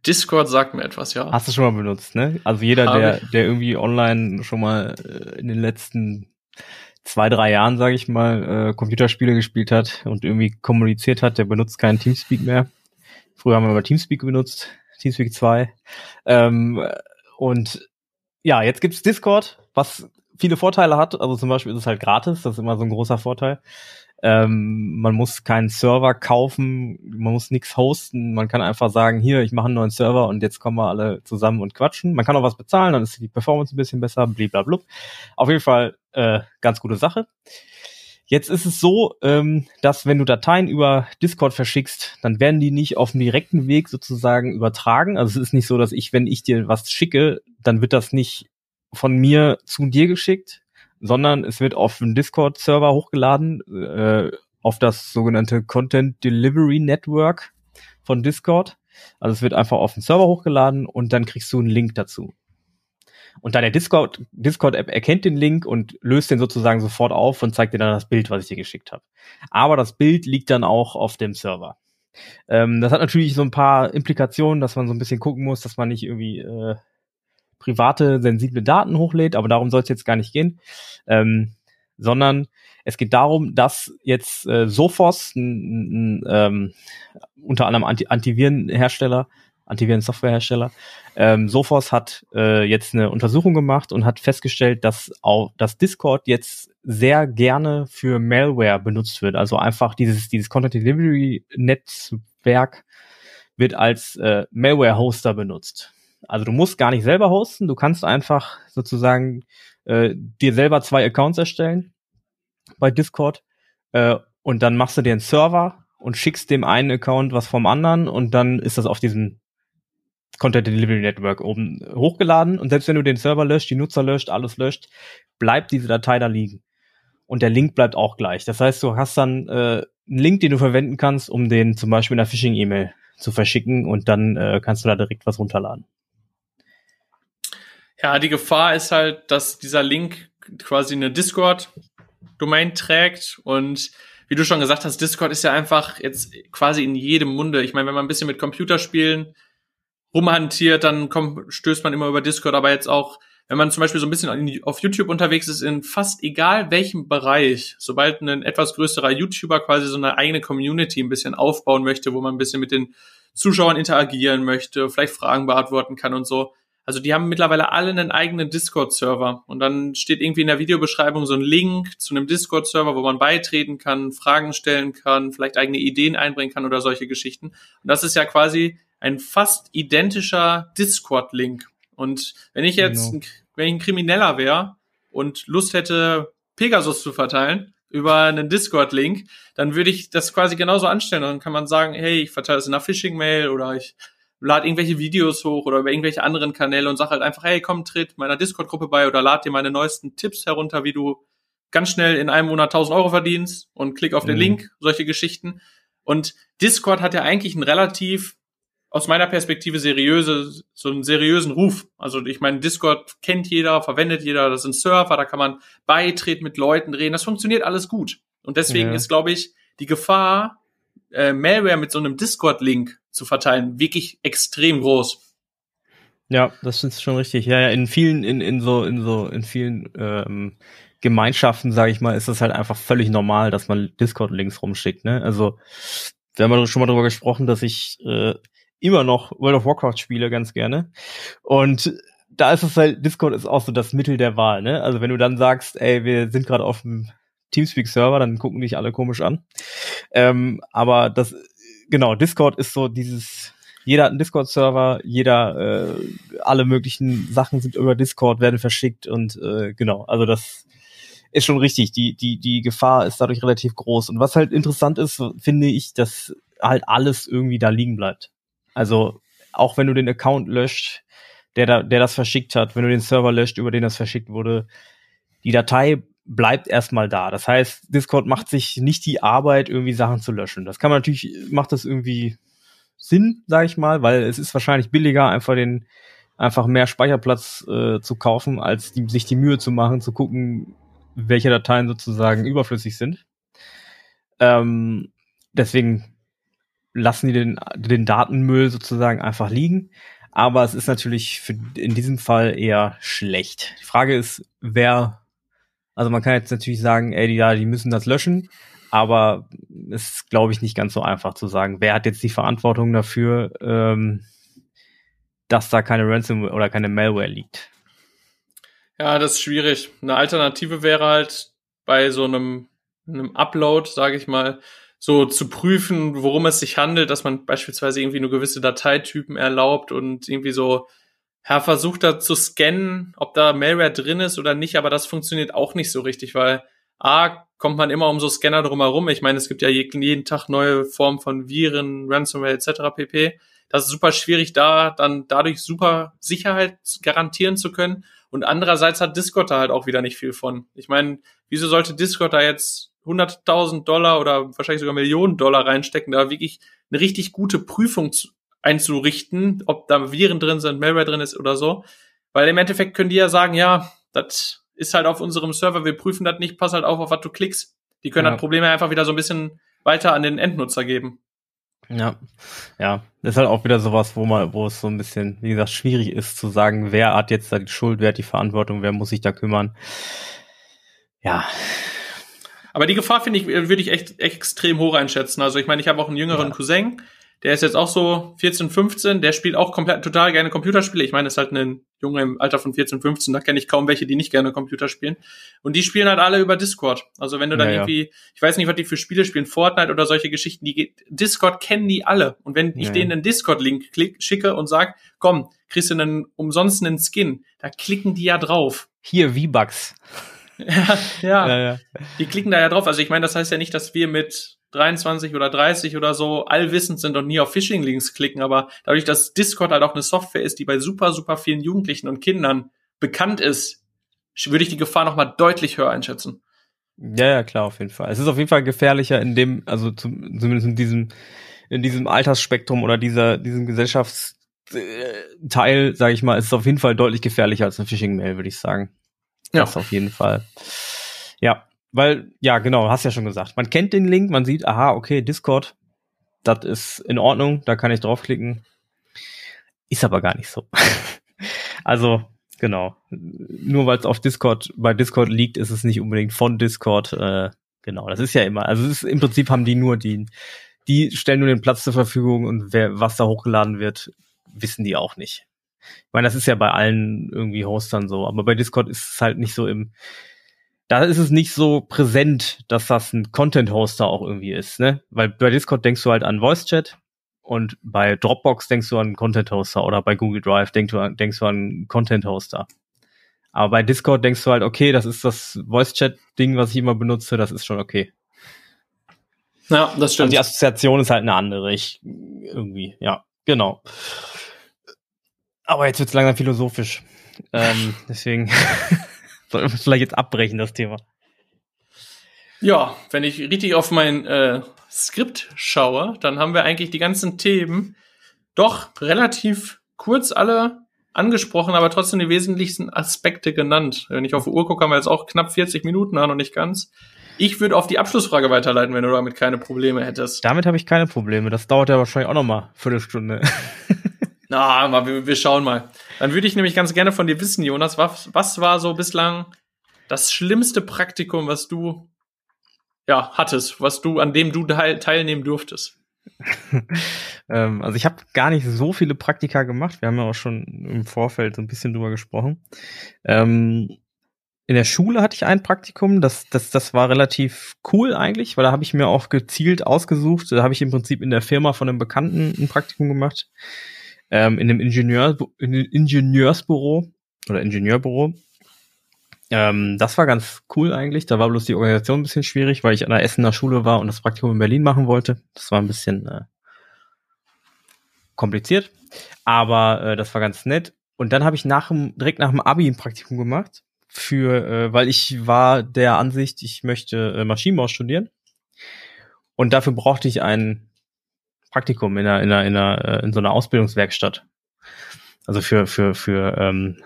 Discord sagt mir etwas, ja. Hast du schon mal benutzt, ne? Also jeder, der, der irgendwie online schon mal äh, in den letzten zwei, drei Jahren, sage ich mal, äh, Computerspiele gespielt hat und irgendwie kommuniziert hat, der benutzt keinen Teamspeak mehr. Früher haben wir aber Teamspeak benutzt, Teamspeak 2. Ähm, und ja, jetzt gibt's Discord, was viele Vorteile hat. Also zum Beispiel ist es halt gratis, das ist immer so ein großer Vorteil. Ähm, man muss keinen Server kaufen, man muss nichts hosten, man kann einfach sagen, hier, ich mache einen neuen Server und jetzt kommen wir alle zusammen und quatschen. Man kann auch was bezahlen, dann ist die Performance ein bisschen besser, blablabla. Auf jeden Fall äh, ganz gute Sache. Jetzt ist es so, ähm, dass wenn du Dateien über Discord verschickst, dann werden die nicht auf dem direkten Weg sozusagen übertragen. Also es ist nicht so, dass ich, wenn ich dir was schicke, dann wird das nicht von mir zu dir geschickt, sondern es wird auf den Discord-Server hochgeladen, äh, auf das sogenannte Content Delivery Network von Discord. Also es wird einfach auf den Server hochgeladen und dann kriegst du einen Link dazu. Und deine Discord, Discord-App erkennt den Link und löst den sozusagen sofort auf und zeigt dir dann das Bild, was ich dir geschickt habe. Aber das Bild liegt dann auch auf dem Server. Ähm, das hat natürlich so ein paar Implikationen, dass man so ein bisschen gucken muss, dass man nicht irgendwie äh, private, sensible Daten hochlädt, aber darum soll es jetzt gar nicht gehen, ähm, sondern es geht darum, dass jetzt äh, Sophos, ein, ein, ähm, unter anderem Anti Antivirenhersteller, Antiviren-Softwarehersteller, ähm, Sophos hat äh, jetzt eine Untersuchung gemacht und hat festgestellt, dass auch das Discord jetzt sehr gerne für Malware benutzt wird. Also einfach dieses, dieses Content Delivery Netzwerk wird als äh, Malware-Hoster benutzt. Also du musst gar nicht selber hosten, du kannst einfach sozusagen äh, dir selber zwei Accounts erstellen bei Discord äh, und dann machst du dir einen Server und schickst dem einen Account was vom anderen und dann ist das auf diesem Content Delivery Network oben hochgeladen und selbst wenn du den Server löscht, die Nutzer löscht, alles löscht, bleibt diese Datei da liegen. Und der Link bleibt auch gleich. Das heißt, du hast dann äh, einen Link, den du verwenden kannst, um den zum Beispiel in einer Phishing-E-Mail zu verschicken und dann äh, kannst du da direkt was runterladen. Ja, die Gefahr ist halt, dass dieser Link quasi eine Discord-Domain trägt und wie du schon gesagt hast, Discord ist ja einfach jetzt quasi in jedem Munde. Ich meine, wenn man ein bisschen mit Computerspielen rumhantiert, dann kommt, stößt man immer über Discord, aber jetzt auch, wenn man zum Beispiel so ein bisschen auf YouTube unterwegs ist, in fast egal welchem Bereich, sobald ein etwas größerer YouTuber quasi so eine eigene Community ein bisschen aufbauen möchte, wo man ein bisschen mit den Zuschauern interagieren möchte, vielleicht Fragen beantworten kann und so, also die haben mittlerweile alle einen eigenen Discord-Server und dann steht irgendwie in der Videobeschreibung so ein Link zu einem Discord-Server, wo man beitreten kann, Fragen stellen kann, vielleicht eigene Ideen einbringen kann oder solche Geschichten. Und das ist ja quasi ein fast identischer Discord-Link. Und wenn ich jetzt, genau. wenn ich ein Krimineller wäre und Lust hätte, Pegasus zu verteilen über einen Discord-Link, dann würde ich das quasi genauso anstellen. Und dann kann man sagen, hey, ich verteile es in einer Phishing-Mail oder ich lad irgendwelche Videos hoch oder über irgendwelche anderen Kanäle und sag halt einfach, hey, komm, tritt meiner Discord-Gruppe bei oder lad dir meine neuesten Tipps herunter, wie du ganz schnell in einem Monat 1000 Euro verdienst und klick auf den mhm. Link, solche Geschichten. Und Discord hat ja eigentlich einen relativ, aus meiner Perspektive, seriöse, so einen seriösen Ruf. Also ich meine, Discord kennt jeder, verwendet jeder, das sind Server, da kann man beitreten, mit Leuten reden, das funktioniert alles gut. Und deswegen ja. ist, glaube ich, die Gefahr, äh, Malware mit so einem Discord-Link zu verteilen, wirklich extrem groß. Ja, das ist schon richtig. Ja, ja, in vielen, in, in so, in so, in vielen ähm, Gemeinschaften, sage ich mal, ist das halt einfach völlig normal, dass man Discord-Links rumschickt. Ne? Also wir haben schon mal darüber gesprochen, dass ich äh, immer noch World of Warcraft spiele, ganz gerne. Und da ist es halt, Discord ist auch so das Mittel der Wahl, ne? Also wenn du dann sagst, ey, wir sind gerade auf dem Teamspeak-Server, dann gucken dich alle komisch an. Ähm, aber das, genau, Discord ist so dieses, jeder hat einen Discord-Server, jeder, äh, alle möglichen Sachen sind über Discord, werden verschickt und äh, genau, also das ist schon richtig. Die, die, die Gefahr ist dadurch relativ groß. Und was halt interessant ist, finde ich, dass halt alles irgendwie da liegen bleibt. Also auch wenn du den Account löscht, der da, der das verschickt hat, wenn du den Server löscht, über den das verschickt wurde, die Datei bleibt erstmal da. Das heißt, Discord macht sich nicht die Arbeit, irgendwie Sachen zu löschen. Das kann man natürlich, macht das irgendwie Sinn, sage ich mal, weil es ist wahrscheinlich billiger, einfach den, einfach mehr Speicherplatz äh, zu kaufen, als die, sich die Mühe zu machen, zu gucken, welche Dateien sozusagen überflüssig sind. Ähm, deswegen lassen die den, den Datenmüll sozusagen einfach liegen. Aber es ist natürlich für, in diesem Fall eher schlecht. Die Frage ist, wer, also man kann jetzt natürlich sagen, ey, die, die müssen das löschen. Aber es ist, glaube ich, nicht ganz so einfach zu sagen, wer hat jetzt die Verantwortung dafür, ähm, dass da keine Ransomware oder keine Malware liegt. Ja, das ist schwierig. Eine Alternative wäre halt bei so einem, einem Upload, sage ich mal, so zu prüfen, worum es sich handelt, dass man beispielsweise irgendwie nur gewisse Dateitypen erlaubt und irgendwie so, ja, versucht da zu scannen, ob da Malware drin ist oder nicht, aber das funktioniert auch nicht so richtig, weil A, kommt man immer um so Scanner drumherum. Ich meine, es gibt ja jeden Tag neue Formen von Viren, Ransomware etc. pp. Das ist super schwierig, da dann dadurch super Sicherheit garantieren zu können. Und andererseits hat Discord da halt auch wieder nicht viel von. Ich meine, wieso sollte Discord da jetzt 100.000 Dollar oder wahrscheinlich sogar Millionen Dollar reinstecken, da wirklich eine richtig gute Prüfung zu, einzurichten, ob da Viren drin sind, Malware drin ist oder so. Weil im Endeffekt können die ja sagen, ja, das ist halt auf unserem Server, wir prüfen das nicht, pass halt auf, auf was du klickst. Die können ja. das Problem einfach wieder so ein bisschen weiter an den Endnutzer geben. Ja, ja, das ist halt auch wieder sowas, wo man, wo es so ein bisschen, wie gesagt, schwierig ist zu sagen, wer hat jetzt da die Schuld, wer hat die Verantwortung, wer muss sich da kümmern. Ja. Aber die Gefahr finde ich, würde ich echt extrem hoch einschätzen. Also ich meine, ich habe auch einen jüngeren ja. Cousin, der ist jetzt auch so 14, 15, der spielt auch komplett total gerne Computerspiele. Ich meine, ist halt ein Junge im Alter von 14, 15, da kenne ich kaum welche, die nicht gerne Computer spielen. Und die spielen halt alle über Discord. Also wenn du dann ja, irgendwie, ich weiß nicht, was die für Spiele spielen, Fortnite oder solche Geschichten, die Discord kennen die alle. Und wenn ich denen einen Discord-Link schicke und sag, komm, kriegst du einen umsonst einen Skin, da klicken die ja drauf. Hier, V-Bucks. ja, ja, ja, ja. Die klicken da ja drauf. Also ich meine, das heißt ja nicht, dass wir mit 23 oder 30 oder so allwissend sind und nie auf Phishing-Links klicken, aber dadurch, dass Discord halt auch eine Software ist, die bei super, super vielen Jugendlichen und Kindern bekannt ist, würde ich die Gefahr nochmal deutlich höher einschätzen. Ja, ja, klar, auf jeden Fall. Es ist auf jeden Fall gefährlicher in dem, also zum, zumindest in diesem, in diesem Altersspektrum oder dieser, diesem Gesellschaftsteil, sage ich mal, ist es auf jeden Fall deutlich gefährlicher als eine Phishing-Mail, würde ich sagen. Ja. Das auf jeden Fall. Ja, weil, ja, genau, hast ja schon gesagt. Man kennt den Link, man sieht, aha, okay, Discord, das ist in Ordnung, da kann ich draufklicken. Ist aber gar nicht so. also, genau. Nur weil es auf Discord, bei Discord liegt, ist es nicht unbedingt von Discord. Äh, genau, das ist ja immer. Also ist, im Prinzip haben die nur die, die stellen nur den Platz zur Verfügung und wer, was da hochgeladen wird, wissen die auch nicht. Ich meine, das ist ja bei allen irgendwie Hostern so, aber bei Discord ist es halt nicht so im, da ist es nicht so präsent, dass das ein Content-Hoster auch irgendwie ist, ne? Weil bei Discord denkst du halt an Voice-Chat und bei Dropbox denkst du an Content-Hoster oder bei Google Drive denkst du an, denkst du an Content-Hoster. Aber bei Discord denkst du halt, okay, das ist das Voice-Chat-Ding, was ich immer benutze, das ist schon okay. Ja, das stimmt. Und die Assoziation ist halt eine andere. Ich, irgendwie, ja, genau. Aber jetzt wird's langsam philosophisch. ähm, deswegen Sollen wir vielleicht jetzt abbrechen, das Thema? Ja, wenn ich richtig auf mein äh, Skript schaue, dann haben wir eigentlich die ganzen Themen doch relativ kurz alle angesprochen, aber trotzdem die wesentlichsten Aspekte genannt. Wenn ich auf die Uhr gucke, haben wir jetzt auch knapp 40 Minuten an und nicht ganz. Ich würde auf die Abschlussfrage weiterleiten, wenn du damit keine Probleme hättest. Damit habe ich keine Probleme. Das dauert ja wahrscheinlich auch noch mal Viertelstunde. Na, aber wir, wir schauen mal. Dann würde ich nämlich ganz gerne von dir wissen, Jonas, was, was war so bislang das schlimmste Praktikum, was du ja hattest, was du an dem du teil, teilnehmen durftest? ähm, also ich habe gar nicht so viele Praktika gemacht. Wir haben ja auch schon im Vorfeld so ein bisschen drüber gesprochen. Ähm, in der Schule hatte ich ein Praktikum, das, das, das war relativ cool eigentlich, weil da habe ich mir auch gezielt ausgesucht. Da habe ich im Prinzip in der Firma von einem Bekannten ein Praktikum gemacht ähm, in einem Ingenieur, in einem Ingenieursbüro oder Ingenieurbüro. Ähm, das war ganz cool eigentlich. Da war bloß die Organisation ein bisschen schwierig, weil ich an der Essener Schule war und das Praktikum in Berlin machen wollte. Das war ein bisschen äh, kompliziert, aber äh, das war ganz nett. Und dann habe ich nach dem, direkt nach dem Abi ein Praktikum gemacht für, äh, weil ich war der Ansicht, ich möchte äh, Maschinenbau studieren. Und dafür brauchte ich einen Praktikum in einer, in einer, in, einer, äh, in so einer Ausbildungswerkstatt. Also für, für, für, ähm,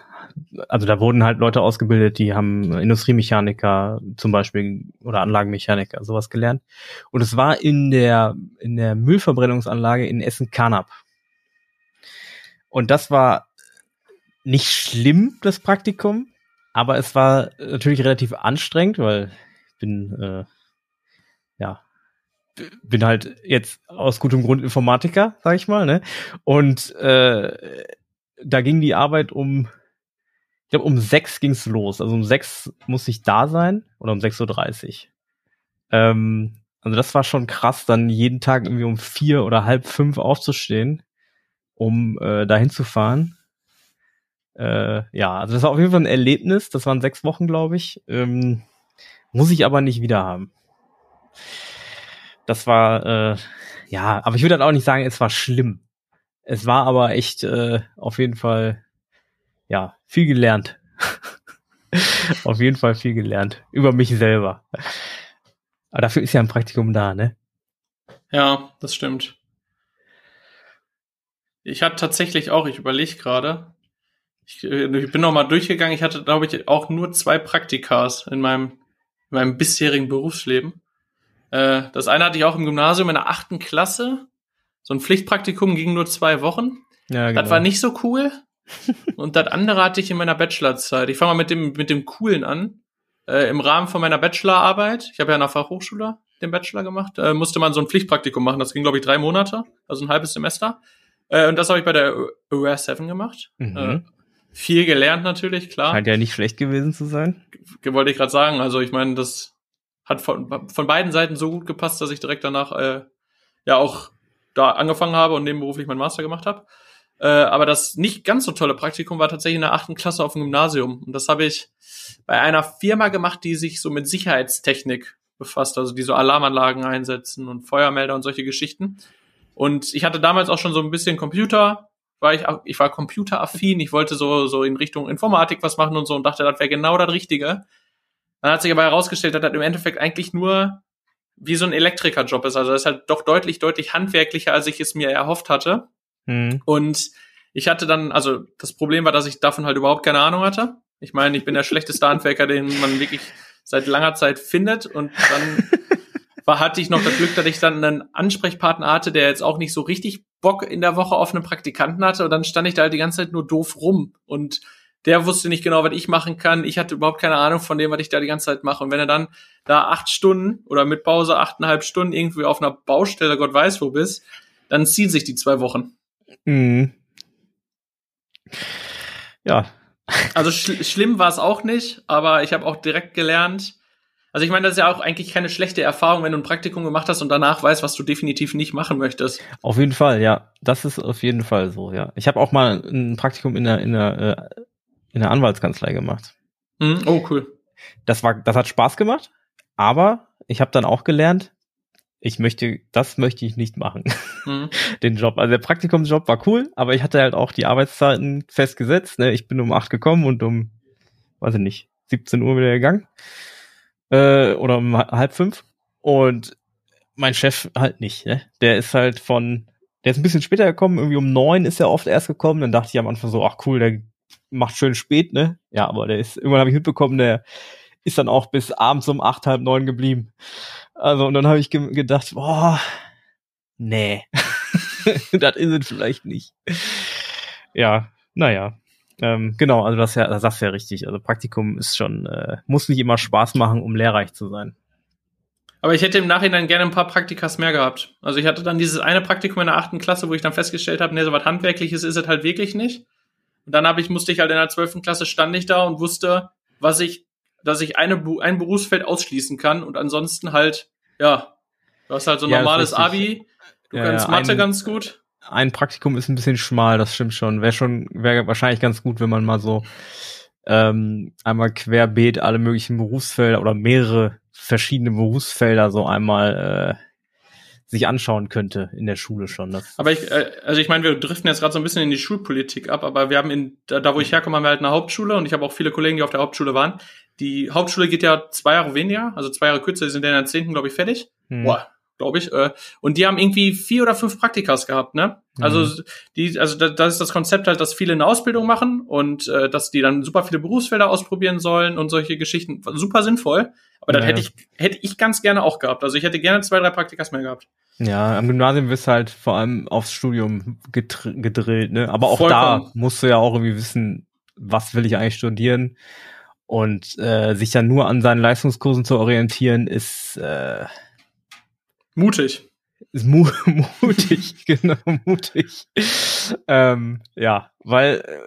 also da wurden halt Leute ausgebildet, die haben Industriemechaniker zum Beispiel oder Anlagenmechaniker, sowas gelernt. Und es war in der, in der Müllverbrennungsanlage in Essen-Karnap. Und das war nicht schlimm, das Praktikum, aber es war natürlich relativ anstrengend, weil ich bin, äh, ja, bin halt jetzt aus gutem Grund Informatiker, sag ich mal, ne? Und äh, da ging die Arbeit um, ich glaube, um sechs ging's los. Also um sechs muss ich da sein oder um 6.30 Uhr. Ähm, also das war schon krass, dann jeden Tag irgendwie um vier oder halb fünf aufzustehen, um äh, dahin zu fahren. Äh, ja, also das war auf jeden Fall ein Erlebnis. Das waren sechs Wochen, glaube ich. Ähm, muss ich aber nicht wieder haben. Das war, äh, ja, aber ich würde halt auch nicht sagen, es war schlimm. Es war aber echt äh, auf jeden Fall, ja, viel gelernt. auf jeden Fall viel gelernt. Über mich selber. Aber dafür ist ja ein Praktikum da, ne? Ja, das stimmt. Ich hatte tatsächlich auch, ich überlege gerade, ich, äh, ich, bin noch mal durchgegangen, ich hatte, glaube ich, auch nur zwei Praktikas in meinem, in meinem bisherigen Berufsleben. Äh, das eine hatte ich auch im Gymnasium in der achten Klasse. So ein Pflichtpraktikum ging nur zwei Wochen. Ja, genau. Das war nicht so cool. Und das andere hatte ich in meiner Bachelorzeit. Ich fange mal mit dem, mit dem Coolen an. Äh, Im Rahmen von meiner Bachelorarbeit, ich habe ja an der Fachhochschule den Bachelor gemacht, äh, musste man so ein Pflichtpraktikum machen. Das ging, glaube ich, drei Monate, also ein halbes Semester. Äh, und das habe ich bei der Aware 7 gemacht. Mhm. Äh, viel gelernt natürlich, klar. Scheint ja nicht schlecht gewesen zu sein. Wollte ich gerade sagen. Also ich meine, das hat von, von beiden Seiten so gut gepasst, dass ich direkt danach äh, ja auch da angefangen habe und nebenberuflich meinen Master gemacht habe. Äh, aber das nicht ganz so tolle Praktikum war tatsächlich in der achten Klasse auf dem Gymnasium. Und das habe ich bei einer Firma gemacht, die sich so mit Sicherheitstechnik befasst, also die so Alarmanlagen einsetzen und Feuermelder und solche Geschichten. Und ich hatte damals auch schon so ein bisschen Computer, war ich, ich war computeraffin, ich wollte so, so in Richtung Informatik was machen und so und dachte, das wäre genau das Richtige. Dann hat sich aber herausgestellt, dass das im Endeffekt eigentlich nur wie so ein Elektrikerjob ist. Also das ist halt doch deutlich, deutlich handwerklicher, als ich es mir erhofft hatte. Mhm. Und ich hatte dann, also das Problem war, dass ich davon halt überhaupt keine Ahnung hatte. Ich meine, ich bin der schlechteste Handwerker, den man wirklich seit langer Zeit findet. Und dann war, hatte ich noch das Glück, dass ich dann einen Ansprechpartner hatte, der jetzt auch nicht so richtig Bock in der Woche auf einen Praktikanten hatte. Und dann stand ich da halt die ganze Zeit nur doof rum. Und der wusste nicht genau, was ich machen kann. Ich hatte überhaupt keine Ahnung von dem, was ich da die ganze Zeit mache. Und wenn er dann da acht Stunden oder mit Pause achteinhalb Stunden irgendwie auf einer Baustelle, Gott weiß wo bist, dann ziehen sich die zwei Wochen. Mhm. Ja. Also schl schlimm war es auch nicht, aber ich habe auch direkt gelernt. Also ich meine, das ist ja auch eigentlich keine schlechte Erfahrung, wenn du ein Praktikum gemacht hast und danach weißt, was du definitiv nicht machen möchtest. Auf jeden Fall, ja. Das ist auf jeden Fall so, ja. Ich habe auch mal ein Praktikum in der, in der äh, in der Anwaltskanzlei gemacht. Mhm. Oh, cool. Das war, das hat Spaß gemacht, aber ich habe dann auch gelernt, ich möchte, das möchte ich nicht machen. Mhm. Den Job. Also der Praktikumsjob war cool, aber ich hatte halt auch die Arbeitszeiten festgesetzt. Ne? Ich bin um acht gekommen und um, weiß ich nicht, 17 Uhr wieder gegangen. Äh, oder um halb fünf. Und mein Chef halt nicht. Ne? Der ist halt von, der ist ein bisschen später gekommen, irgendwie um neun ist er oft erst gekommen. Dann dachte ich am Anfang so, ach cool, der macht schön spät, ne? Ja, aber der ist, irgendwann habe ich mitbekommen, der ist dann auch bis abends um acht, halb neun geblieben. Also, und dann habe ich ge gedacht, boah, nee, das ist es vielleicht nicht. Ja, naja. Ähm, genau, also das, ja, das sagst du ja richtig. Also Praktikum ist schon, äh, muss nicht immer Spaß machen, um lehrreich zu sein. Aber ich hätte im Nachhinein gerne ein paar Praktikas mehr gehabt. Also ich hatte dann dieses eine Praktikum in der achten Klasse, wo ich dann festgestellt habe, nee, so was Handwerkliches ist es halt wirklich nicht. Und dann habe ich, musste ich halt in der zwölften Klasse stand ich da und wusste, was ich, dass ich eine, ein Berufsfeld ausschließen kann und ansonsten halt, ja, du hast halt so ein ja, normales Abi, du ja, kannst Mathe ein, ganz gut. Ein Praktikum ist ein bisschen schmal, das stimmt schon. Wäre schon, wäre wahrscheinlich ganz gut, wenn man mal so ähm, einmal querbeet alle möglichen Berufsfelder oder mehrere verschiedene Berufsfelder so einmal äh, sich anschauen könnte in der Schule schon. Das aber ich, äh, also ich meine, wir driften jetzt gerade so ein bisschen in die Schulpolitik ab, aber wir haben in, da, da wo ich herkomme, haben wir halt eine Hauptschule und ich habe auch viele Kollegen, die auf der Hauptschule waren. Die Hauptschule geht ja zwei Jahre weniger, also zwei Jahre kürzer, die sind in der zehnten, glaube ich, fertig. Hm. Boah, glaube ich. Äh, und die haben irgendwie vier oder fünf Praktikas gehabt, ne? Also mhm. die, also das ist das Konzept halt, dass viele eine Ausbildung machen und äh, dass die dann super viele Berufsfelder ausprobieren sollen und solche Geschichten. Super sinnvoll. Aber das hätte ich, hätte ich ganz gerne auch gehabt. Also ich hätte gerne zwei, drei Praktikas mehr gehabt. Ja, am Gymnasium wirst du halt vor allem aufs Studium gedrillt, ne? Aber auch Vollkommen. da musst du ja auch irgendwie wissen, was will ich eigentlich studieren? Und äh, sich dann nur an seinen Leistungskursen zu orientieren, ist äh, mutig. Ist mu mutig, genau, mutig. ähm, ja, weil, äh,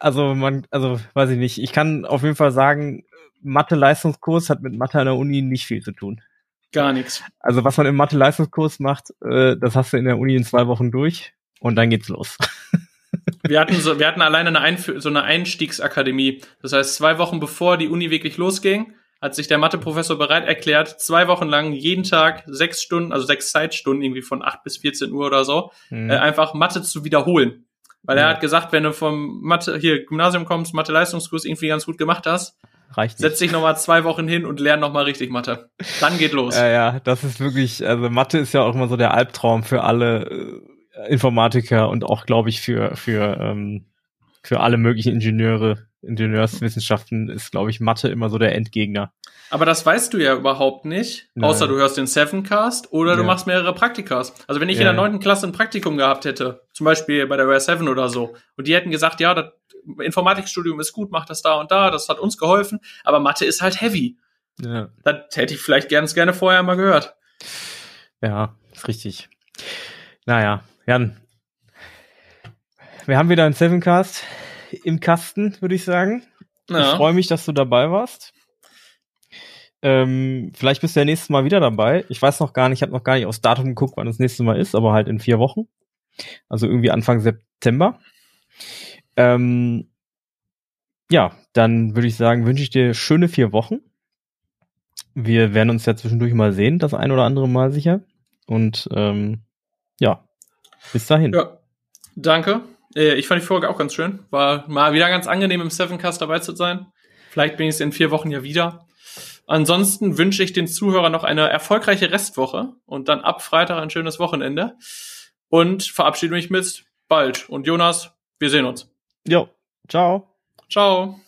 also man, also weiß ich nicht, ich kann auf jeden Fall sagen, Mathe-Leistungskurs hat mit Mathe an der Uni nicht viel zu tun. Gar nichts. Also was man im Mathe-Leistungskurs macht, äh, das hast du in der Uni in zwei Wochen durch und dann geht's los. wir hatten so, wir hatten alleine eine Einf so eine Einstiegsakademie. Das heißt, zwei Wochen bevor die Uni wirklich losging, hat sich der Matheprofessor bereit erklärt, zwei Wochen lang jeden Tag sechs Stunden, also sechs Zeitstunden, irgendwie von acht bis 14 Uhr oder so, mhm. äh, einfach Mathe zu wiederholen. Weil ja. er hat gesagt, wenn du vom Mathe, hier Gymnasium kommst, Mathe-Leistungskurs irgendwie ganz gut gemacht hast, reicht nicht. Setz dich nochmal zwei Wochen hin und lern nochmal richtig Mathe. Dann geht los. Ja, ja, das ist wirklich, also Mathe ist ja auch immer so der Albtraum für alle äh, Informatiker und auch, glaube ich, für, für, ähm, für alle möglichen Ingenieure. Ingenieurswissenschaften ist, glaube ich, Mathe immer so der Endgegner. Aber das weißt du ja überhaupt nicht, Nein. außer du hörst den Sevencast oder du machst mehrere Praktikas. Also wenn ich ja. in der neunten Klasse ein Praktikum gehabt hätte, zum Beispiel bei der Rare 7 oder so, und die hätten gesagt, ja, das Informatikstudium ist gut, mach das da und da, das hat uns geholfen, aber Mathe ist halt heavy. Ja. Das hätte ich vielleicht ganz gerne vorher mal gehört. Ja, ist richtig. Naja, Jan. Wir haben wieder einen Sevencast im Kasten, würde ich sagen. Ja. Ich freue mich, dass du dabei warst. Ähm, vielleicht bist du ja nächstes Mal wieder dabei. Ich weiß noch gar nicht, ich habe noch gar nicht aufs Datum geguckt, wann das nächste Mal ist, aber halt in vier Wochen. Also irgendwie Anfang September. Ähm, ja, dann würde ich sagen, wünsche ich dir schöne vier Wochen. Wir werden uns ja zwischendurch mal sehen, das ein oder andere Mal sicher. Und ähm, ja, bis dahin. Ja, danke. Äh, ich fand die Folge auch ganz schön. War mal wieder ganz angenehm im Sevencast dabei zu sein. Vielleicht bin ich es in vier Wochen ja wieder. Ansonsten wünsche ich den Zuhörern noch eine erfolgreiche Restwoche und dann ab Freitag ein schönes Wochenende. Und verabschiede mich mit bald. Und Jonas, wir sehen uns. Jo, ciao. Ciao.